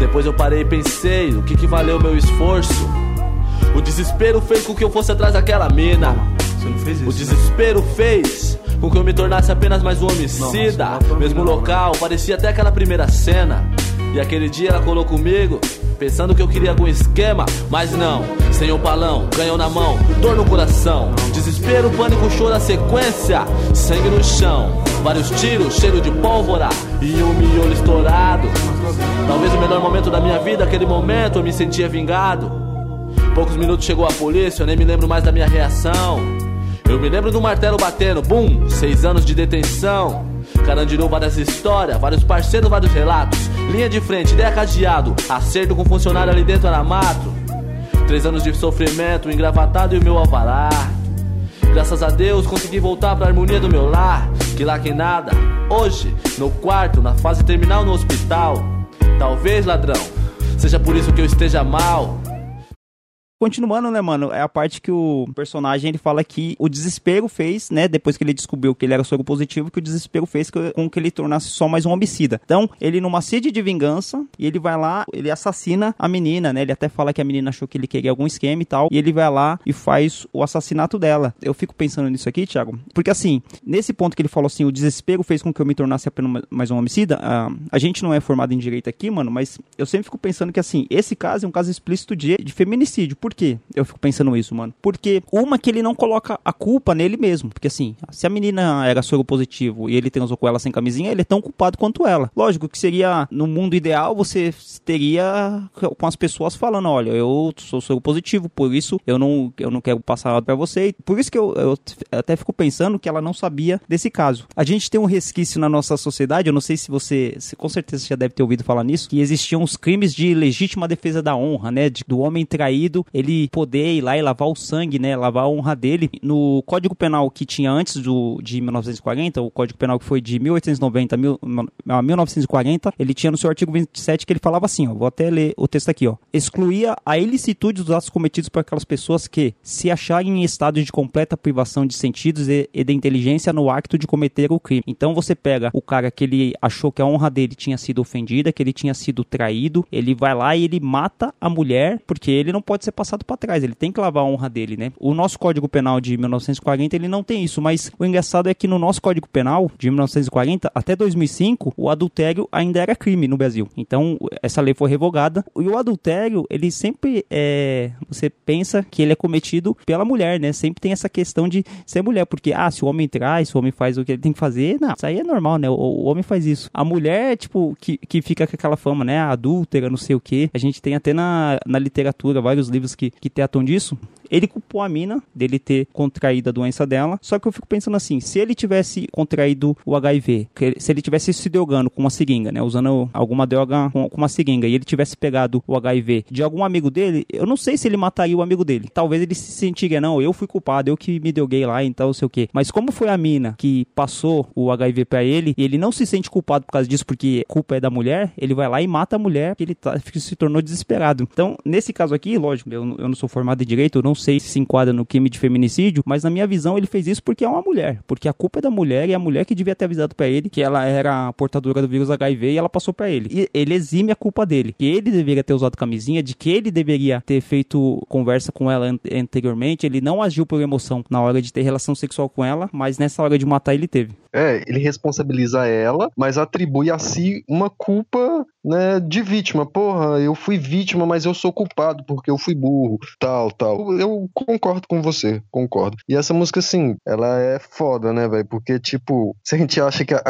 Depois eu parei e pensei, o que que valeu meu esforço? O desespero fez com que eu fosse atrás daquela mina. Você não fez isso. O desespero fez com que eu me tornasse apenas mais um homicida. Não, Mesmo local, parecia até aquela primeira cena. E aquele dia ela colou comigo, pensando que eu queria algum esquema. Mas não, sem o balão, ganhou na mão, dor no coração. Desespero, pânico, choro na sequência. Sangue no chão, vários tiros, cheiro de pólvora e um miolo estourado. Talvez o melhor momento da minha vida, aquele momento eu me sentia vingado. Poucos minutos chegou a polícia, eu nem me lembro mais da minha reação. Eu me lembro do martelo batendo, bum, seis anos de detenção. Carandiru, várias histórias, vários parceiros, vários relatos. Linha de frente, ideia cadeado, acerto com funcionário ali dentro era mato. Três anos de sofrimento, engravatado e o meu alvará. Graças a Deus consegui voltar pra harmonia do meu lar. Que lá que nada, hoje, no quarto, na fase terminal no hospital. Talvez, ladrão, seja por isso que eu esteja mal. Continuando, né, mano, é a parte que o personagem ele fala que o desespero fez, né, depois que ele descobriu que ele era soro positivo, que o desespero fez com que ele tornasse só mais um homicida. Então, ele numa sede de vingança, e ele vai lá, ele assassina a menina, né? Ele até fala que a menina achou que ele queria algum esquema e tal, e ele vai lá e faz o assassinato dela. Eu fico pensando nisso aqui, Thiago, porque assim, nesse ponto que ele falou assim, o desespero fez com que eu me tornasse apenas mais um homicida, ah, a gente não é formado em direito aqui, mano, mas eu sempre fico pensando que assim, esse caso é um caso explícito de, de feminicídio. Por quê? Eu fico pensando isso, mano. Porque uma que ele não coloca a culpa nele mesmo. Porque assim, se a menina era soro positivo e ele transou com ela sem camisinha, ele é tão culpado quanto ela. Lógico que seria, no mundo ideal, você teria com as pessoas falando, olha, eu sou soro positivo, por isso eu não, eu não quero passar nada pra você. Por isso que eu, eu até fico pensando que ela não sabia desse caso. A gente tem um resquício na nossa sociedade, eu não sei se você, se, com certeza você já deve ter ouvido falar nisso, que existiam os crimes de legítima defesa da honra, né? De- do homem traído, ele poder ir lá e lavar o sangue, né? Lavar a honra dele. No Código Penal que tinha antes do, de 1940, o Código Penal que foi de 1890 a mil- a 1940, ele tinha no seu artigo 27 que ele falava assim, ó, vou até ler o texto aqui, ó. Excluía a ilicitude dos atos cometidos por aquelas pessoas que se acharem em estado de completa privação de sentidos e, e da inteligência no acto de cometer o crime. Então você pega o cara que ele achou que a honra dele tinha sido ofendida, que ele tinha sido traído, ele vai lá e ele mata a mulher porque ele não pode ser pacificado passado pra trás, ele tem que lavar a honra dele, né? O nosso Código Penal de 1940, ele não tem isso, mas o engraçado é que no nosso Código Penal de 1940 até 2005, o adultério ainda era crime no Brasil. Então, essa lei foi revogada. E o adultério, ele sempre é. Você pensa que ele é cometido pela mulher, né? Sempre tem essa questão de ser mulher, porque, ah, se o homem traz, se o homem faz o que ele tem que fazer, não, isso aí é normal, né? O, o homem faz isso. A mulher, tipo, que, que fica com aquela fama, né? A adúltera, não sei o que. A gente tem até na, na literatura vários livros que, que tratam disso. Ele culpou a mina dele ter contraído a doença dela. Só que eu fico pensando assim: se ele tivesse contraído o HIV, se ele tivesse se drogando com uma seringa, né? Usando alguma droga com, uma seringa e ele tivesse pegado o HIV de algum amigo dele, eu não sei se ele mataria o amigo dele. Talvez ele se sentiria, não, eu fui culpado, eu que me droguei lá, então sei o que. Mas como foi a mina que passou o HIV para ele e ele não se sente culpado por causa disso, porque culpa é da mulher, ele vai lá e mata a mulher, que ele tá, se tornou desesperado. Então, nesse caso aqui, lógico, eu, eu não sou formado em direito, eu não sei se se enquadra no crime de feminicídio, mas na minha visão ele fez isso porque é uma mulher, porque a culpa é da mulher e a mulher que devia ter avisado para ele que ela era portadora do vírus HIV e ela passou para ele. E ele exime a culpa dele, que ele deveria ter usado camisinha, de que ele deveria ter feito conversa com ela anteriormente, ele não agiu por emoção na hora de ter relação sexual com ela, mas nessa hora de matar ele teve. É, ele responsabiliza ela, mas atribui a si uma culpa né, de vítima. Porra, eu fui vítima, mas eu sou culpado porque eu fui burro, tal, tal. Eu concordo com você, concordo. E essa música, assim, ela é foda, né, velho? Porque, tipo, se a gente acha que. A,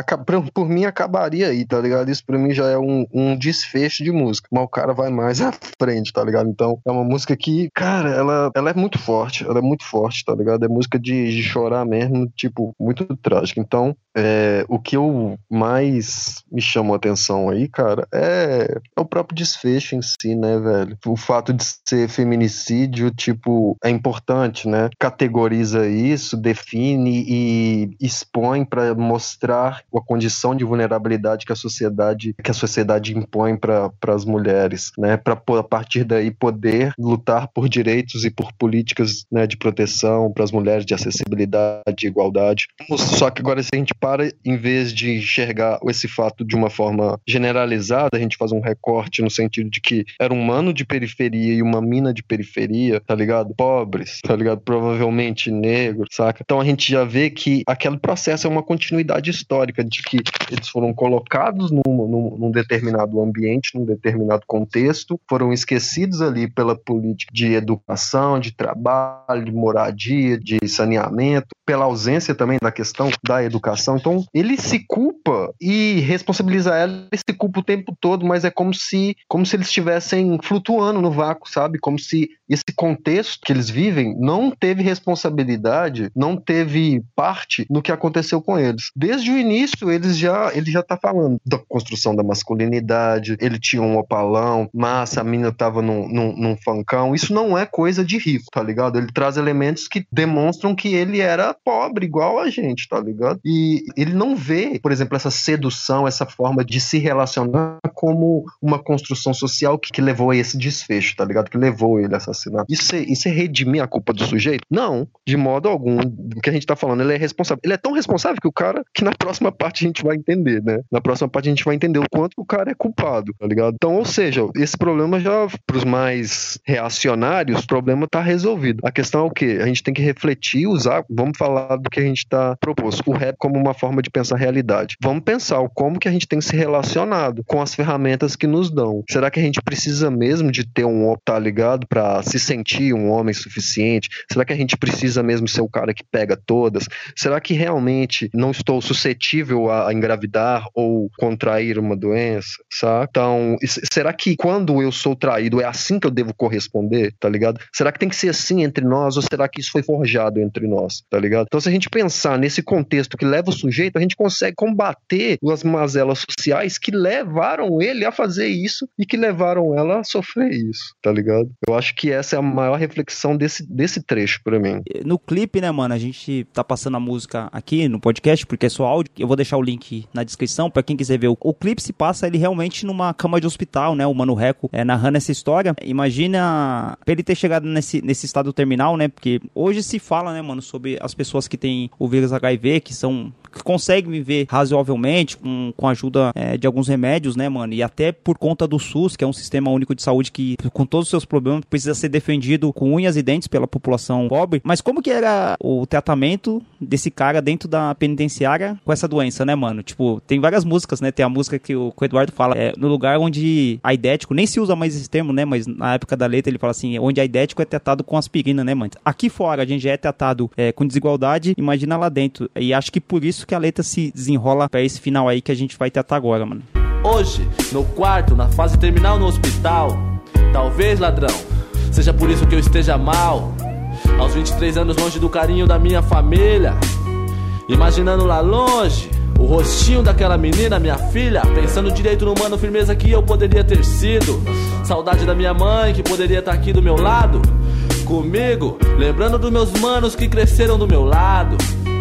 por mim, acabaria aí, tá ligado? Isso pra mim já é um, um desfecho de música. Mas o cara vai mais (laughs) à frente, tá ligado? Então, é uma música que, cara, ela, ela é muito forte. Ela é muito forte, tá ligado? É música de, de chorar mesmo, tipo, muito trágica. Então, é, o que eu mais me chamou a atenção aí, cara, é, é, o próprio desfecho em si, né, velho? O fato de ser feminicídio, tipo, é importante, né? Categoriza isso, define e expõe para mostrar a condição de vulnerabilidade que a sociedade que a sociedade impõe para as mulheres, né? Para a partir daí poder lutar por direitos e por políticas né, de proteção para as mulheres, de acessibilidade, de igualdade. Só que agora se a gente para, em vez de enxergar esse fato de uma forma generalizada, a gente faz um recorte no sentido de que era um mano de periferia e uma mina de periferia, tá ligado? Pobres, tá ligado? Provavelmente negros, saca? Então a gente já vê que aquele processo é uma continuidade histórica de que eles foram colocados num, num, num determinado ambiente, num determinado contexto, foram esquecidos ali pela política de educação, de trabalho, de moradia, de saneamento, pela ausência também da questão da educação. Então, ele se culpa e responsabiliza ela, ele se culpa o tempo todo, mas é como se, como se eles estivessem flutuando no vácuo, sabe? Como se esse contexto que eles vivem não teve responsabilidade, não teve parte no que aconteceu com eles. Desde o início, eles já, ele já tá falando da construção da masculinidade, ele tinha um opalão, massa, a menina tava num, num, num funkão. Isso não é coisa de rico, tá ligado? Ele traz elementos que demonstram que ele era pobre, igual a gente, tá ligado? E ele não vê, por exemplo, essa sedução, essa forma de se relacionar como uma construção social que, que levou a esse desfecho, tá ligado? Que levou ele a Isso é, isso é redimir a culpa do sujeito? Não, de modo algum. O que a gente tá falando, ele é responsável. Ele é tão responsável que o cara, que na próxima parte a gente vai entender, né? Na próxima parte a gente vai entender o quanto o cara é culpado, tá ligado? Então, ou seja, esse problema já, pros mais reacionários, o problema tá resolvido. A questão é o quê? A gente tem que refletir, usar, vamos falar do que a gente tá proposto, o rap como uma forma de pensar a realidade. Vamos pensar o como que a gente tem se relacionado com as ferramentas que nos dão. Será que a gente precisa mesmo de ter um tá ligado para se sentir um homem suficiente? Será que a gente precisa mesmo ser o cara que pega todas? Será que realmente não estou suscetível a engravidar ou contrair uma doença, sabe? Então, será que quando eu sou traído é assim que eu devo corresponder, tá ligado? Será que tem que ser assim entre nós ou será que isso foi forjado entre nós, tá ligado? Então, se a gente pensar nesse contexto que leva o sujeito, a gente consegue combater as mazelas sociais que levaram ele a fazer isso e que levaram ela a sofrer isso, tá ligado? Eu acho que essa é a maior reflexão desse, desse trecho para mim. No clipe, né, mano, a gente tá passando a música aqui no podcast porque é só áudio. Eu vou deixar o link na descrição para quem quiser ver. O, o clipe se passa ele realmente numa cama de hospital, né? O Mano Reco é, narrando essa história. Imagina pra ele ter chegado nesse, nesse estado terminal, né? Porque hoje se fala, né, mano, sobre as pessoas que têm o vírus HIV, que são consegue viver razoavelmente com, com a ajuda é, de alguns remédios, né, mano? E até por conta do SUS, que é um sistema único de saúde que, com todos os seus problemas, precisa ser defendido com unhas e dentes pela população pobre. Mas como que era o tratamento desse cara dentro da penitenciária com essa doença, né, mano? Tipo, tem várias músicas, né? Tem a música que o, Eduardo fala, é, no lugar onde aidético, nem se usa mais esse termo, né? Mas na época da letra ele fala assim, onde aidético é tratado com aspirina, né, mano? Aqui fora a gente já é tratado é, com desigualdade, imagina lá dentro. E acho que por isso que a letra se desenrola para esse final aí que a gente vai tratar agora, mano. Hoje, no quarto, na fase terminal no hospital. Talvez, ladrão, seja por isso que eu esteja mal. Aos 23 anos, longe do carinho da minha família. Imaginando lá longe o rostinho daquela menina, minha filha. Pensando direito no mano, firmeza que eu poderia ter sido. Saudade da minha mãe que poderia estar aqui do meu lado. Comigo, lembrando dos meus manos que cresceram do meu lado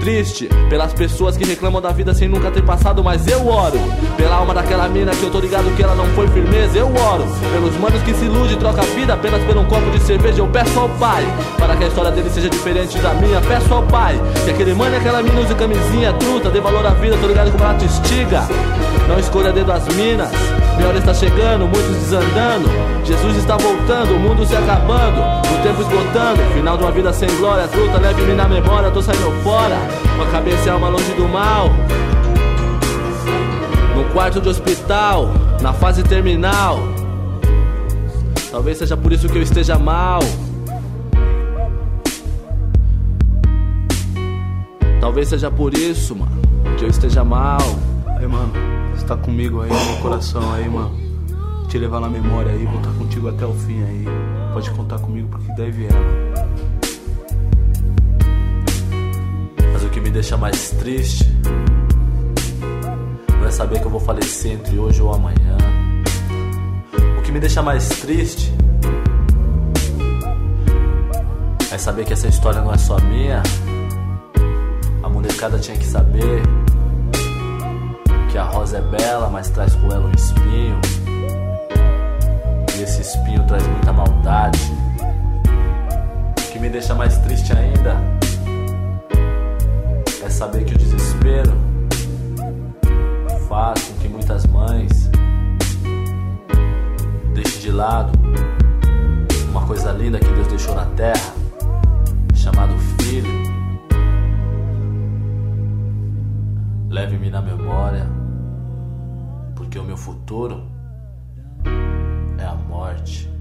triste pelas pessoas que reclamam da vida sem nunca ter passado, mas eu oro pela alma daquela mina que eu tô ligado que ela não foi firmeza. Eu oro pelos manos que se ilude e troca a vida apenas por um copo de cerveja. Eu peço ao pai para que a história dele seja diferente da minha. Peço ao pai que aquele mano e aquela mina use camisinha truta, dê valor à vida, tô ligado como ela te estiga. Não escolha dedo as minas. Minha hora está chegando, muitos desandando. Jesus está voltando, o mundo se acabando, o tempo esgotando. Final de uma vida sem glória, truta, leve-me na memória, tô saindo fora. Com a cabeça e alma longe do mal. No quarto de hospital, na fase terminal. Talvez seja por isso que eu esteja mal. Talvez seja por isso, mano, que eu esteja mal. Aí, mano, você tá comigo aí no coração aí, mano. Te levar na memória aí, vou estar contigo até o fim aí. Pode contar comigo porque deve é, mano. Deixa mais triste não é saber que eu vou falecer entre hoje ou amanhã. O que me deixa mais triste é saber que essa história não é só minha. A molecada tinha que saber que a rosa é bela, mas traz com ela um espinho. E esse espinho traz muita maldade. O que me deixa mais triste ainda é saber que o desespero faz com que muitas mães deixem de lado uma coisa linda que Deus deixou na terra, chamado filho. Leve-me na memória, porque o meu futuro é a morte.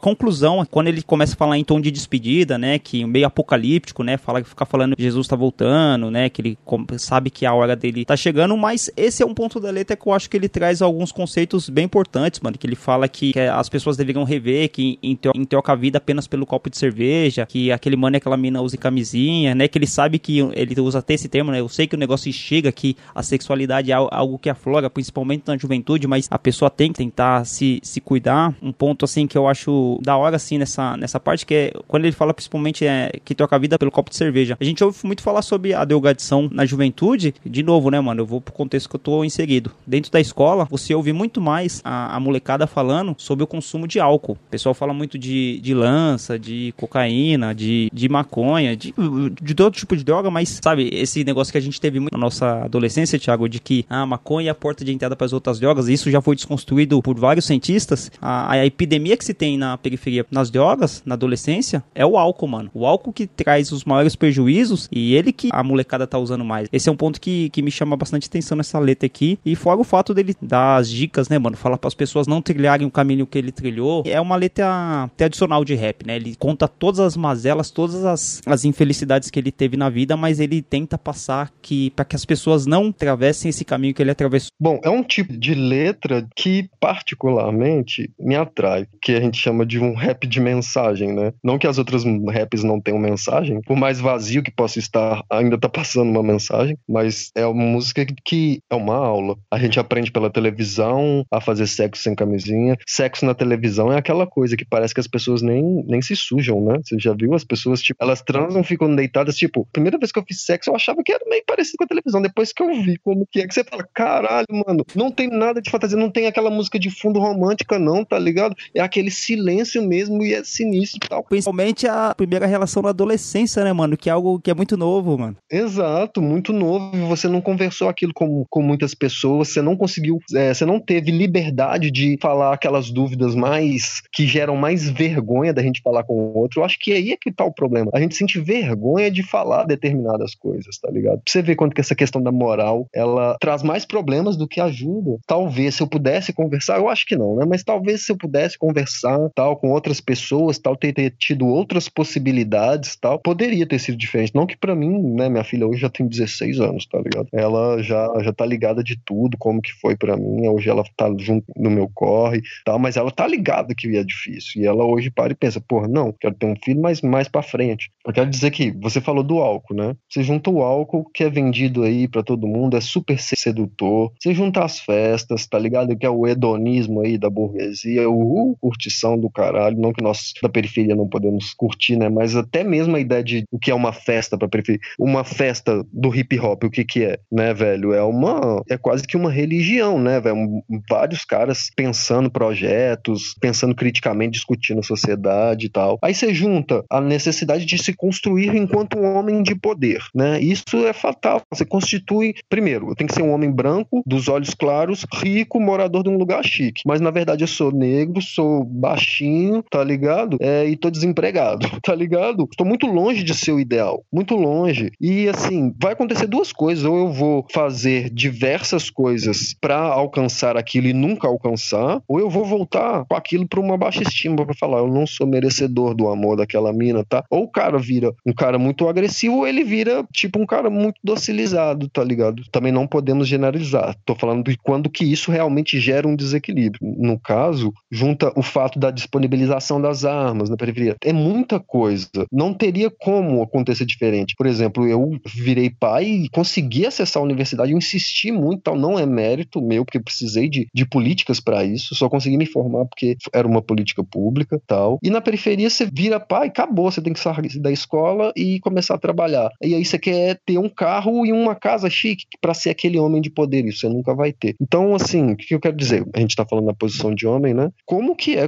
Conclusão, quando ele começa a falar em tom de despedida, né, que meio apocalíptico, né, fala, fica falando que Jesus tá voltando, né, que ele sabe que a hora dele tá chegando, mas esse é um ponto da letra que eu acho que ele traz alguns conceitos bem importantes, mano, que ele fala que, que as pessoas deveriam rever, que em, em troca a vida apenas pelo copo de cerveja, que aquele mano e aquela mina usem camisinha, né, que ele sabe que ele usa até esse termo, né, eu sei que o negócio chega, que a sexualidade é al- algo que aflora, principalmente na juventude, mas a pessoa tem que tentar se, se cuidar. Um ponto, assim, que eu acho da hora, assim, nessa, nessa parte, que é quando ele fala principalmente é, que troca a vida pelo copo de cerveja. A gente ouve muito falar sobre a drogadição na juventude, de novo, né, mano, eu vou pro contexto que eu tô inserido. Dentro da escola, você ouve muito mais a, a molecada falando sobre o consumo de álcool. O pessoal fala muito de, de lança, de cocaína, de, de maconha, de, de todo tipo de droga, mas, sabe, esse negócio que a gente teve muito na nossa adolescência, Thiago, de que a maconha é a porta de entrada para as outras drogas, isso já foi desconstruído por vários cientistas. A, a epidemia que se tem na periferia nas drogas, na adolescência, é o álcool, mano. O álcool que traz os maiores prejuízos e ele que a molecada tá usando mais. Esse é um ponto que, que me chama bastante atenção nessa letra aqui. E fora o fato dele dar as dicas, né, mano? Falar para as pessoas não trilharem o caminho que ele trilhou. É uma letra tradicional de rap, né? Ele conta todas as mazelas, todas as, as infelicidades que ele teve na vida, mas ele tenta passar que para que as pessoas não atravessem esse caminho que ele atravessou. Bom, é um tipo de letra que particularmente me atrai, que a gente chama de um rap de mensagem, né? Não que as outras raps não tenham mensagem, por mais vazio que possa estar, ainda tá passando uma mensagem, mas é uma música que é uma aula. A gente aprende pela televisão a fazer sexo sem camisinha. Sexo na televisão é aquela coisa que parece que as pessoas nem, nem se sujam, né? Você já viu as pessoas, tipo, elas transam, ficam deitadas, tipo, primeira vez que eu fiz sexo eu achava que era meio parecido com a televisão, depois que eu vi como que é, que você fala, caralho, mano, não tem nada de fantasia, não tem aquela música de fundo romântica não, tá ligado? É aquele silêncio silêncio mesmo e é sinistro e tal. Principalmente a primeira relação na adolescência, né, mano? Que é algo que é muito novo, mano. Exato, muito novo. Você não conversou aquilo com, com muitas pessoas, você não conseguiu, é, você não teve liberdade de falar aquelas dúvidas mais que geram mais vergonha da gente falar com o outro. Eu acho que aí é que tá o problema. A gente sente vergonha de falar determinadas coisas, tá ligado? Pra você ver quanto que essa questão da moral, ela traz mais problemas do que ajuda. Talvez se eu pudesse conversar, eu acho que não, né? Mas talvez se eu pudesse conversar, tal, com outras pessoas, tal, ter, ter tido outras possibilidades, tal, poderia ter sido diferente. Não que para mim, né, minha filha hoje já tem 16 anos, tá ligado? Ela já já tá ligada de tudo, como que foi para mim. Hoje ela tá junto no meu corre, tal, mas ela tá ligada que é difícil. E ela hoje para e pensa, porra, não, quero ter um filho, mas mais para frente. Eu quero dizer que você falou do álcool, né? Você junta o álcool que é vendido aí para todo mundo, é super sedutor. Você junta as festas, tá ligado? Que é o hedonismo aí da burguesia, o curtição do caralho. Não que nós da periferia não podemos curtir, né? Mas até mesmo a ideia de o que é uma festa pra periferia. Uma festa do hip hop, o que que é, né, velho? É uma. É quase que uma religião, né, velho? Vários caras pensando projetos, pensando criticamente, discutindo a sociedade e tal. Aí você junta a necessidade de se construir enquanto um homem de poder, né? Isso é fatal. Você constitui, primeiro, tem que ser um homem branco, dos olhos claros, rico, morador de um lugar chique. Mas na verdade eu sou negro, sou baixinho, tá ligado? É, e tô desempregado, (laughs) tá ligado? Estou muito longe de ser o ideal, muito longe. E assim, vai acontecer duas coisas: ou eu vou fazer diversas coisas para alcançar aquilo e nunca alcançar, ou eu vou voltar com aquilo para uma baixa estima para falar, eu não sou merecedor do amor daquela mina, tá? Ou o cara vira um cara muito agressivo, ou ele vira tipo um cara muito docilizado, tá ligado? Também não podemos generalizar. Tô falando de quando que isso realmente gera um desequilíbrio. No caso, junta o fato da disponibilização das armas na periferia. É muita coisa. Não teria como acontecer diferente. Por exemplo, eu virei pai e consegui acessar a universidade, eu insisti muito, tal, não é mérito meu, porque eu precisei de, de políticas para isso, só consegui me formar porque era uma política pública, tal. E na periferia você vira pai, acabou, você tem que sair da escola e começar a trabalhar. E aí você quer ter um carro e uma casa chique para ser aquele homem de poder, isso você nunca vai ter. Então, assim, o que eu quero dizer? A gente tá falando na posição de homem, né? Como que é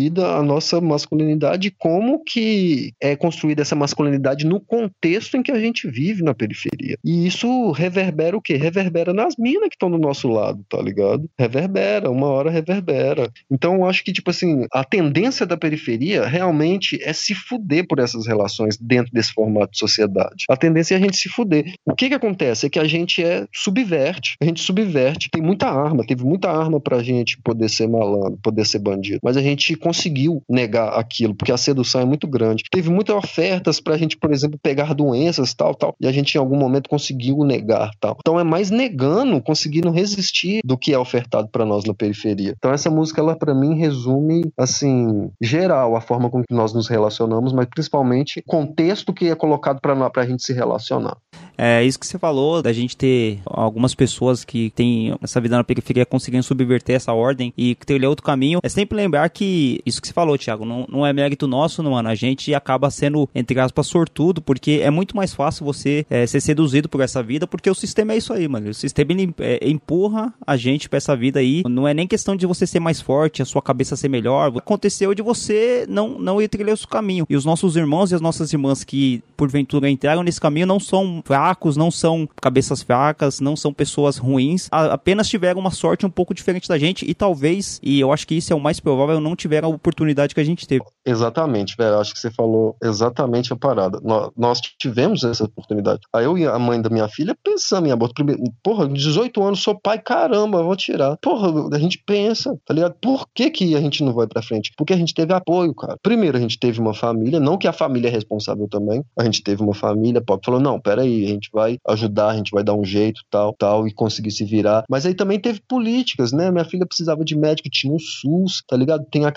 construída a nossa masculinidade, como que é construída essa masculinidade no contexto em que a gente vive na periferia. E isso reverbera o quê? Reverbera nas minas que estão do nosso lado, tá ligado? Reverbera, uma hora reverbera. Então, eu acho que, tipo assim, a tendência da periferia realmente é se fuder por essas relações dentro desse formato de sociedade. A tendência é a gente se fuder. O que que acontece? É que a gente é subverte, a gente subverte, tem muita arma, teve muita arma pra gente poder ser malandro, poder ser bandido, mas a gente conseguiu negar aquilo, porque a sedução é muito grande. Teve muitas ofertas pra gente, por exemplo, pegar doenças, tal, tal, e a gente em algum momento conseguiu negar, tal. Então é mais negando, conseguindo resistir do que é ofertado para nós na periferia. Então essa música, ela para mim resume, assim, geral, a forma com que nós nos relacionamos, mas principalmente contexto que é colocado para pra gente se relacionar. É isso que você falou, da gente ter algumas pessoas que têm essa vida na periferia conseguindo subverter essa ordem e trilhar outro caminho. É sempre lembrar que isso que você falou, Thiago, não, não é mérito nosso, mano. A gente acaba sendo, entre aspas, sortudo, porque é muito mais fácil você é, ser seduzido por essa vida, porque o sistema é isso aí, mano. O sistema ele, é, empurra a gente pra essa vida aí. Não é nem questão de você ser mais forte, a sua cabeça ser melhor. Aconteceu de você não, não ir trilhar esse caminho. E os nossos irmãos e as nossas irmãs que, porventura, entraram nesse caminho não são fracos, não são cabeças fracas, não são pessoas ruins, apenas tiveram uma sorte um pouco diferente da gente e talvez, e eu acho que isso é o mais provável, não tiveram a oportunidade que a gente teve. Exatamente, velho. Acho que você falou exatamente a parada. Nós, tivemos essa oportunidade. Aí eu e a mãe da minha filha pensamos em aborto. Primeiro, porra, 18 anos, sou pai, caramba, vou tirar. Porra, a gente pensa, tá ligado? Por que, que a gente não vai pra frente? Porque a gente teve apoio, cara. Primeiro, a gente teve uma família, não que a família é responsável também. A gente teve uma família, pode falou: não, peraí, a gente vai ajudar, a gente vai dar um jeito, tal, tal, e conseguir se virar. Mas aí também teve políticas, né? Minha filha precisava de médico, tinha um SUS, tá ligado? Tem a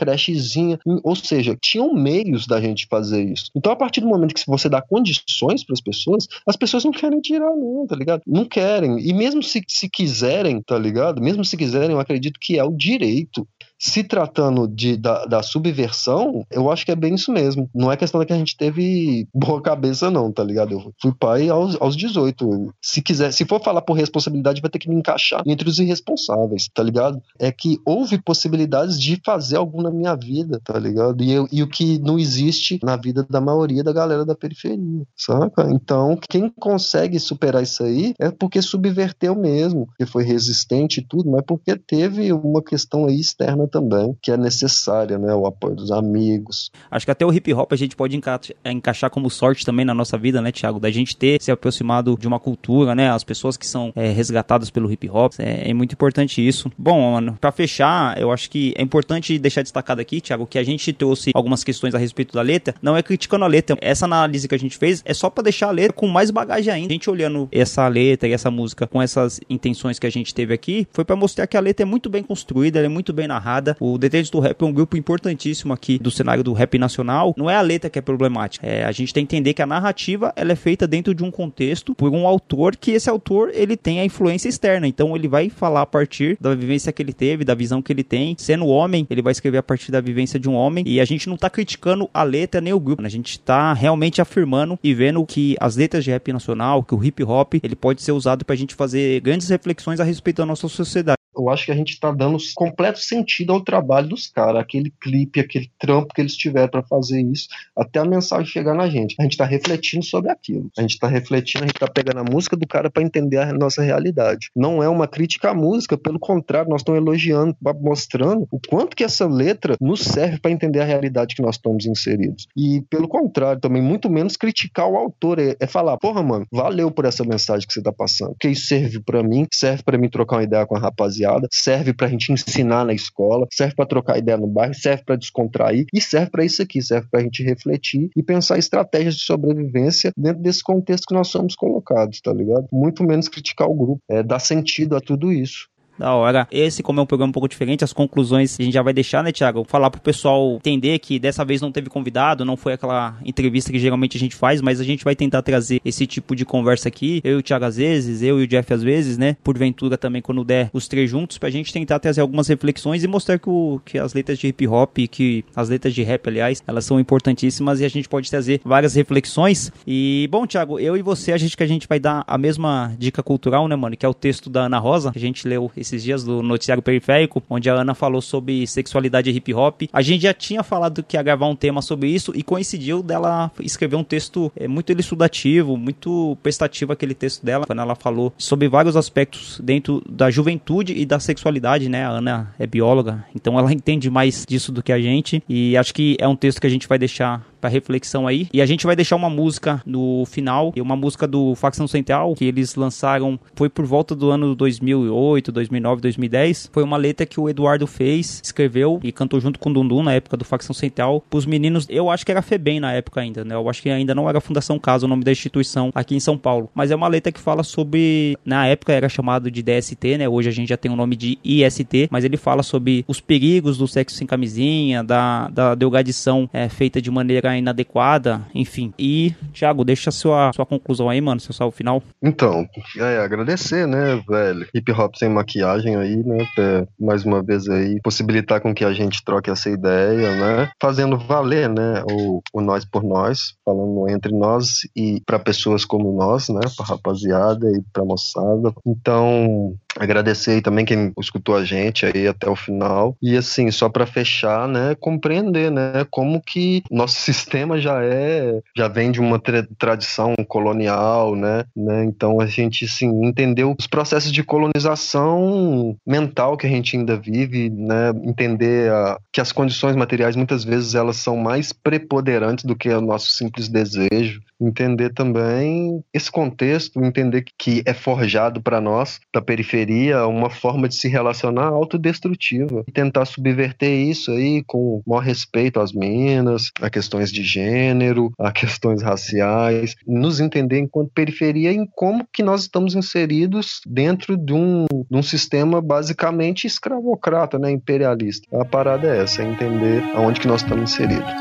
Ou seja, tinham meios da gente fazer isso. Então, a partir do momento que você dá condições para as pessoas, as pessoas não querem tirar, não, tá ligado? Não querem. E mesmo se, se quiserem, tá ligado? Mesmo se quiserem, eu acredito que é o direito se tratando de, da, da subversão, eu acho que é bem isso mesmo. Não é questão de que a gente teve (laughs) boa cabeça, não, tá ligado? Eu fui pai aos, aos 18. Se quiser, se for falar por responsabilidade, vai ter que me encaixar entre os irresponsáveis, tá ligado? É que houve possibilidades de fazer algo na minha vida, tá ligado? E, eu, e o que não existe na vida da maioria da galera da periferia, saca? Então, quem consegue superar isso aí é porque subverteu mesmo, que foi resistente e tudo, mas porque teve uma questão aí externa também, que é necessária, né? O apoio dos amigos. Acho que até o hip hop a gente pode enca encaixar como sorte também na nossa vida, né, Thiago? Da gente ter se aproximado de uma cultura, né? As pessoas que são é, resgatadas pelo hip hop. É, é, muito importante isso. Bom, mano, pra fechar, eu acho que é importante deixar destacado aqui, Thiago, que a gente trouxe algumas questões a respeito da letra. Não é criticando a letra. Essa análise que a gente fez é só para deixar a letra com mais bagagem ainda. A gente olhando essa letra e essa música com essas intenções que a gente teve aqui, foi para mostrar que a letra é muito bem construída, ela é muito bem narrada. O Detentos do Rap é um grupo importantíssimo aqui do cenário do rap nacional. Não é a letra que é problemática. É, a gente tem que entender que a narrativa ela é feita dentro de um contexto por um autor que esse autor ele tem a influência externa. Então ele vai falar a partir da vivência que ele teve, da visão que ele tem. Sendo homem, ele vai escrever a partir da vivência de um homem. E a gente não tá criticando a letra nem o grupo. A gente tá realmente afirmando e vendo que as letras de rap nacional, que o hip hop, ele pode ser usado pra gente fazer grandes reflexões a respeito da nossa sociedade eu acho que a gente está dando completo sentido ao trabalho dos caras, aquele clipe, aquele trampo que eles tiveram para fazer isso, até a mensagem chegar na gente. A gente está refletindo sobre aquilo. A gente está refletindo, a gente está pegando a música do cara para entender a nossa realidade. Não é uma crítica à música, pelo contrário, nós estamos elogiando, mostrando o quanto que essa letra nos serve para entender a realidade que nós estamos inseridos. E pelo contrário, também muito menos criticar o autor, é, é falar, porra, mano, valeu por essa mensagem que você está passando, porque isso serve para mim, serve para mim trocar uma ideia com a rapaziada rapaziada, serve pra gente ensinar na escola, serve para trocar ideia no bairro, serve para descontrair e serve para isso aqui, serve pra gente refletir e pensar estratégias de sobrevivência dentro desse contexto que nós somos colocados, tá ligado? Muito menos criticar o grupo, é dar sentido a tudo isso. Da hora. Esse, como é um programa um pouco diferente, as conclusões a gente já vai deixar, né, Thiago? Falar pro pessoal entender que dessa vez não teve convidado, não foi aquela entrevista que geralmente a gente faz, mas a gente vai tentar trazer esse tipo de conversa aqui. Eu e o Thiago às vezes, eu e o Jeff às vezes, né? Porventura também quando der os três juntos, pra gente tentar trazer algumas reflexões e mostrar que, o, que as letras de hip hop, que as letras de rap, aliás, elas são importantíssimas e a gente pode trazer várias reflexões. E, bom, Thiago, eu e você, a gente que a gente vai dar a mesma dica cultural, né, mano? Que é o texto da Ana Rosa, que a gente leu esses dias do Noticiário Periférico, onde a Ana falou sobre sexualidade e hip hop. A gente já tinha falado que ia gravar um tema sobre isso e coincidiu dela escrever um texto é, muito elucidativo, muito prestativo aquele texto dela, quando ela falou sobre vários aspectos dentro da juventude e da sexualidade, né? A Ana é bióloga, então ela (laughs) entende mais disso do que a gente e acho que é um texto que a gente vai deixar para reflexão aí. E a gente vai deixar uma música no final, uma música do Facção Central que eles lançaram, foi por volta do ano 2008, 2009, 2010. Foi uma letra que o Eduardo fez, escreveu e cantou junto com o Dundum na época do Facção Central pros meninos. Eu acho que era FEBEM na época ainda, né? Eu acho que ainda não era Fundação Casa o nome da instituição aqui em São Paulo. Mas é uma letra que fala sobre, na época era chamado de DST, né? Hoje a gente já tem o nome de IST, mas ele fala sobre os perigos do sexo sem camisinha, da, da drogadição é, feita de maneira inadequada, enfim. E, Thiago, deixa sua, sua conclusão aí, mano, seu salve final. Então, é, agradecer, né, velho? Hip hop sem maquiagem aí, né? Pra, mais uma vez aí, possibilitar com que a gente troque essa ideia, né? Fazendo valer, né, o, o nós por nós, falando entre nós e para pessoas como nós, né? Pra rapaziada e pra moçada. Então, agradecer aí também quem escutou a gente aí até o final. E assim, só para fechar, né, compreender, né, como que nosso (laughs) sistema já é, já vem de uma tra tradição colonial, né, né? Então a gente assim entendeu os processos de colonização mental que a gente ainda vive, né, entender a, que as condições materiais muitas vezes elas são mais preponderantes do que o nosso simples desejo, entender também esse contexto, entender que é forjado para nós da periferia uma forma de se relacionar autodestrutiva e tentar subverter isso aí com o maior respeito às minas, a questões de gênero, a questões raciais, nos entender enquanto periferia em como que nós estamos inseridos dentro de um, de um sistema basicamente escravocrata, né, imperialista. A parada é essa, é entender aonde que nós estamos inseridos.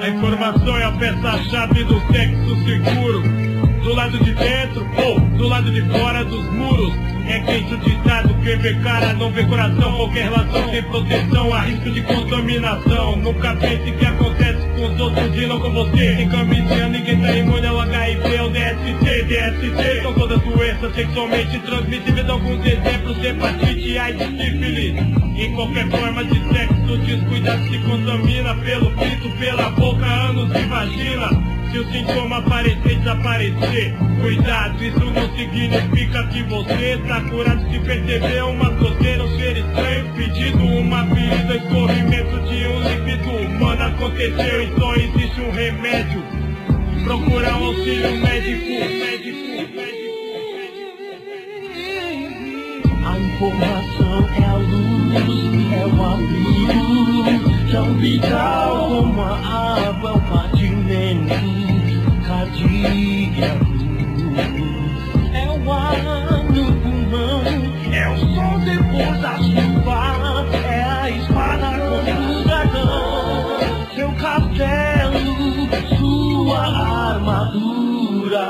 A informação é a peça-chave do sexo seguro. Do lado de dentro ou do lado de fora dos muros. É quente o ditado, quem vê cara não vê coração. Qualquer relação sem proteção, há risco de contaminação. Nunca pense que acontece com os outros não com você. Sem camisinha, ninguém tá imune ao HIV ou DST. DST são todas doenças sexualmente transmissíveis. Alguns exemplos: hepatite, AIDS, sífilis. Em qualquer forma de sexo, descuidado se contamina pelo pito, pela boca, ânus e vagina. Se o sintoma aparecer, desaparecer, cuidado, isso não significa que você está curado. Se perceber uma coceira, um ser estranho, pedido, uma ferida, escorrimento de um líquido humano aconteceu e só existe um remédio. Procurar um auxílio médico, médico, A informação é a luz, é o abrigo, água, é o. É ar no pulmão, é o sol depois da chuva, é a espada contra o dragão, seu castelo, sua armadura.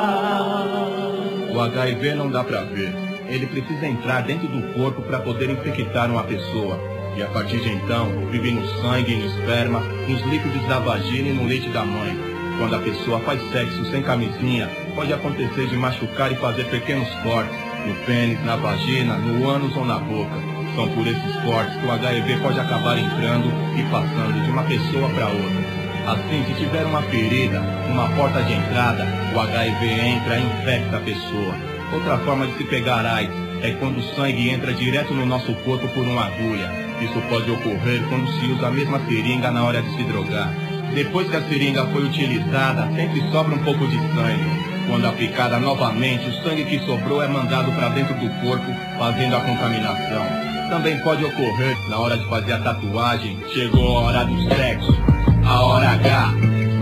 O HIV não dá pra ver. Ele precisa entrar dentro do corpo para poder infectar uma pessoa. E a partir de então, vive no sangue, no esperma, nos líquidos da vagina e no leite da mãe. Quando a pessoa faz sexo sem camisinha, pode acontecer de machucar e fazer pequenos cortes no pênis, na vagina, no ânus ou na boca. São por esses cortes que o HIV pode acabar entrando e passando de uma pessoa para outra. Assim, se tiver uma ferida, uma porta de entrada, o HIV entra e infecta a pessoa. Outra forma de se pegar AIDS é quando o sangue entra direto no nosso corpo por uma agulha. Isso pode ocorrer quando se usa a mesma seringa na hora de se drogar. Depois que a seringa foi utilizada, sempre sobra um pouco de sangue. Quando aplicada novamente, o sangue que sobrou é mandado para dentro do corpo, fazendo a contaminação. Também pode ocorrer na hora de fazer a tatuagem. Chegou a hora do sexo, a hora H.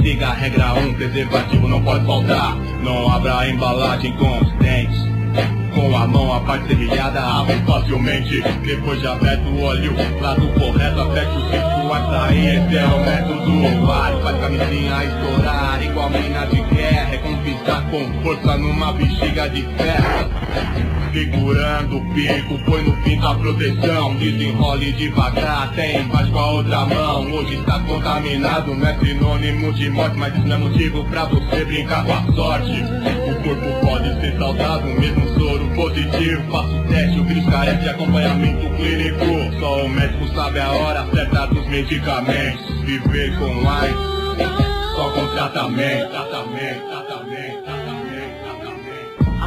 Siga a regra 1, preservativo não pode faltar. Não abra a embalagem com os dentes. Com a mão a parte serrilhada abre facilmente. Depois de aberto o olho, lado correto Aperte o cinto a sair, esse é o método. Ovário faz camisinha estourar Igual mina de guerra, é conquistar com força Numa bexiga de ferro Segurando o pico, põe no fim da proteção. Desenrole devagar, até embaixo com a outra mão. Hoje está contaminado, não é sinônimo de morte Mas isso não é motivo pra você brincar com a sorte. O corpo pode ser saudável, mesmo soro positivo. Faço teste, o vírus carece de acompanhamento clínico. Só o médico sabe a hora certa dos medicamentos. Viver com AIDS, só com tratamento, tratamento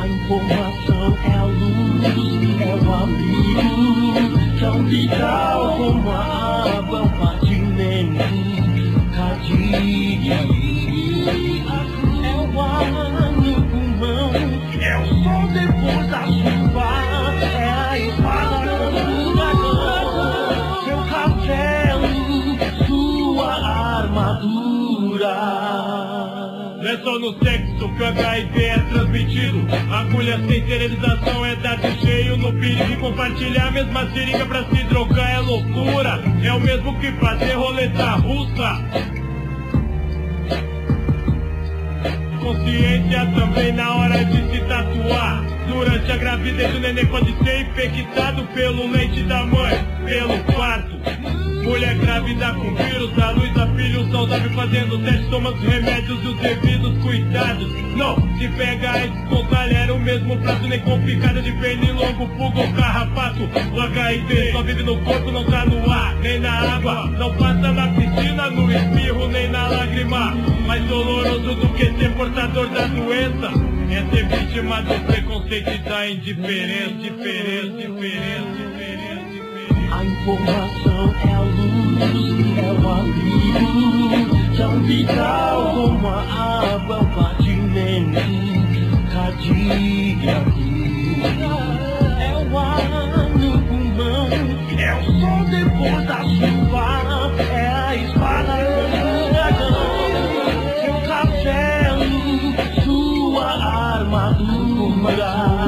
A informação é a luz, é o abrigo, tão vital como a água, é o batimento cardíaco. É o ar no pulmão, é o sol depois da chuva, que o HIV é transmitido. Agulha sem esterilização é dado cheio no perigo de compartilhar a mesma seringa pra se drogar é loucura. É o mesmo que fazer roleta russa. Consciência também na hora de se tatuar. Durante a gravidez o neném pode ser infectado pelo leite da mãe, pelo parto. Mulher grávida com vírus, da luz a filho saudável fazendo teste, toma os remédios e os devidos cuidados. Não, se pega AIDS com talher, o mesmo prato, nem com picada de pernilongo, fuga ou carrapato. O HIV só vive no corpo, não tá no ar, nem na água. Não passa na piscina, no espirro, nem na lágrima. Mais doloroso do que ser portador da doença é ser vítima do preconceito e da indiferença, diferença, diferença, diferença. A informação é a luz, é o abrigo, tão vital como a água, o batimento cardíaco. É o ar no pulmão, é o sol depois da chuva, é a espada contra o dragão, seu castelo, sua armadura.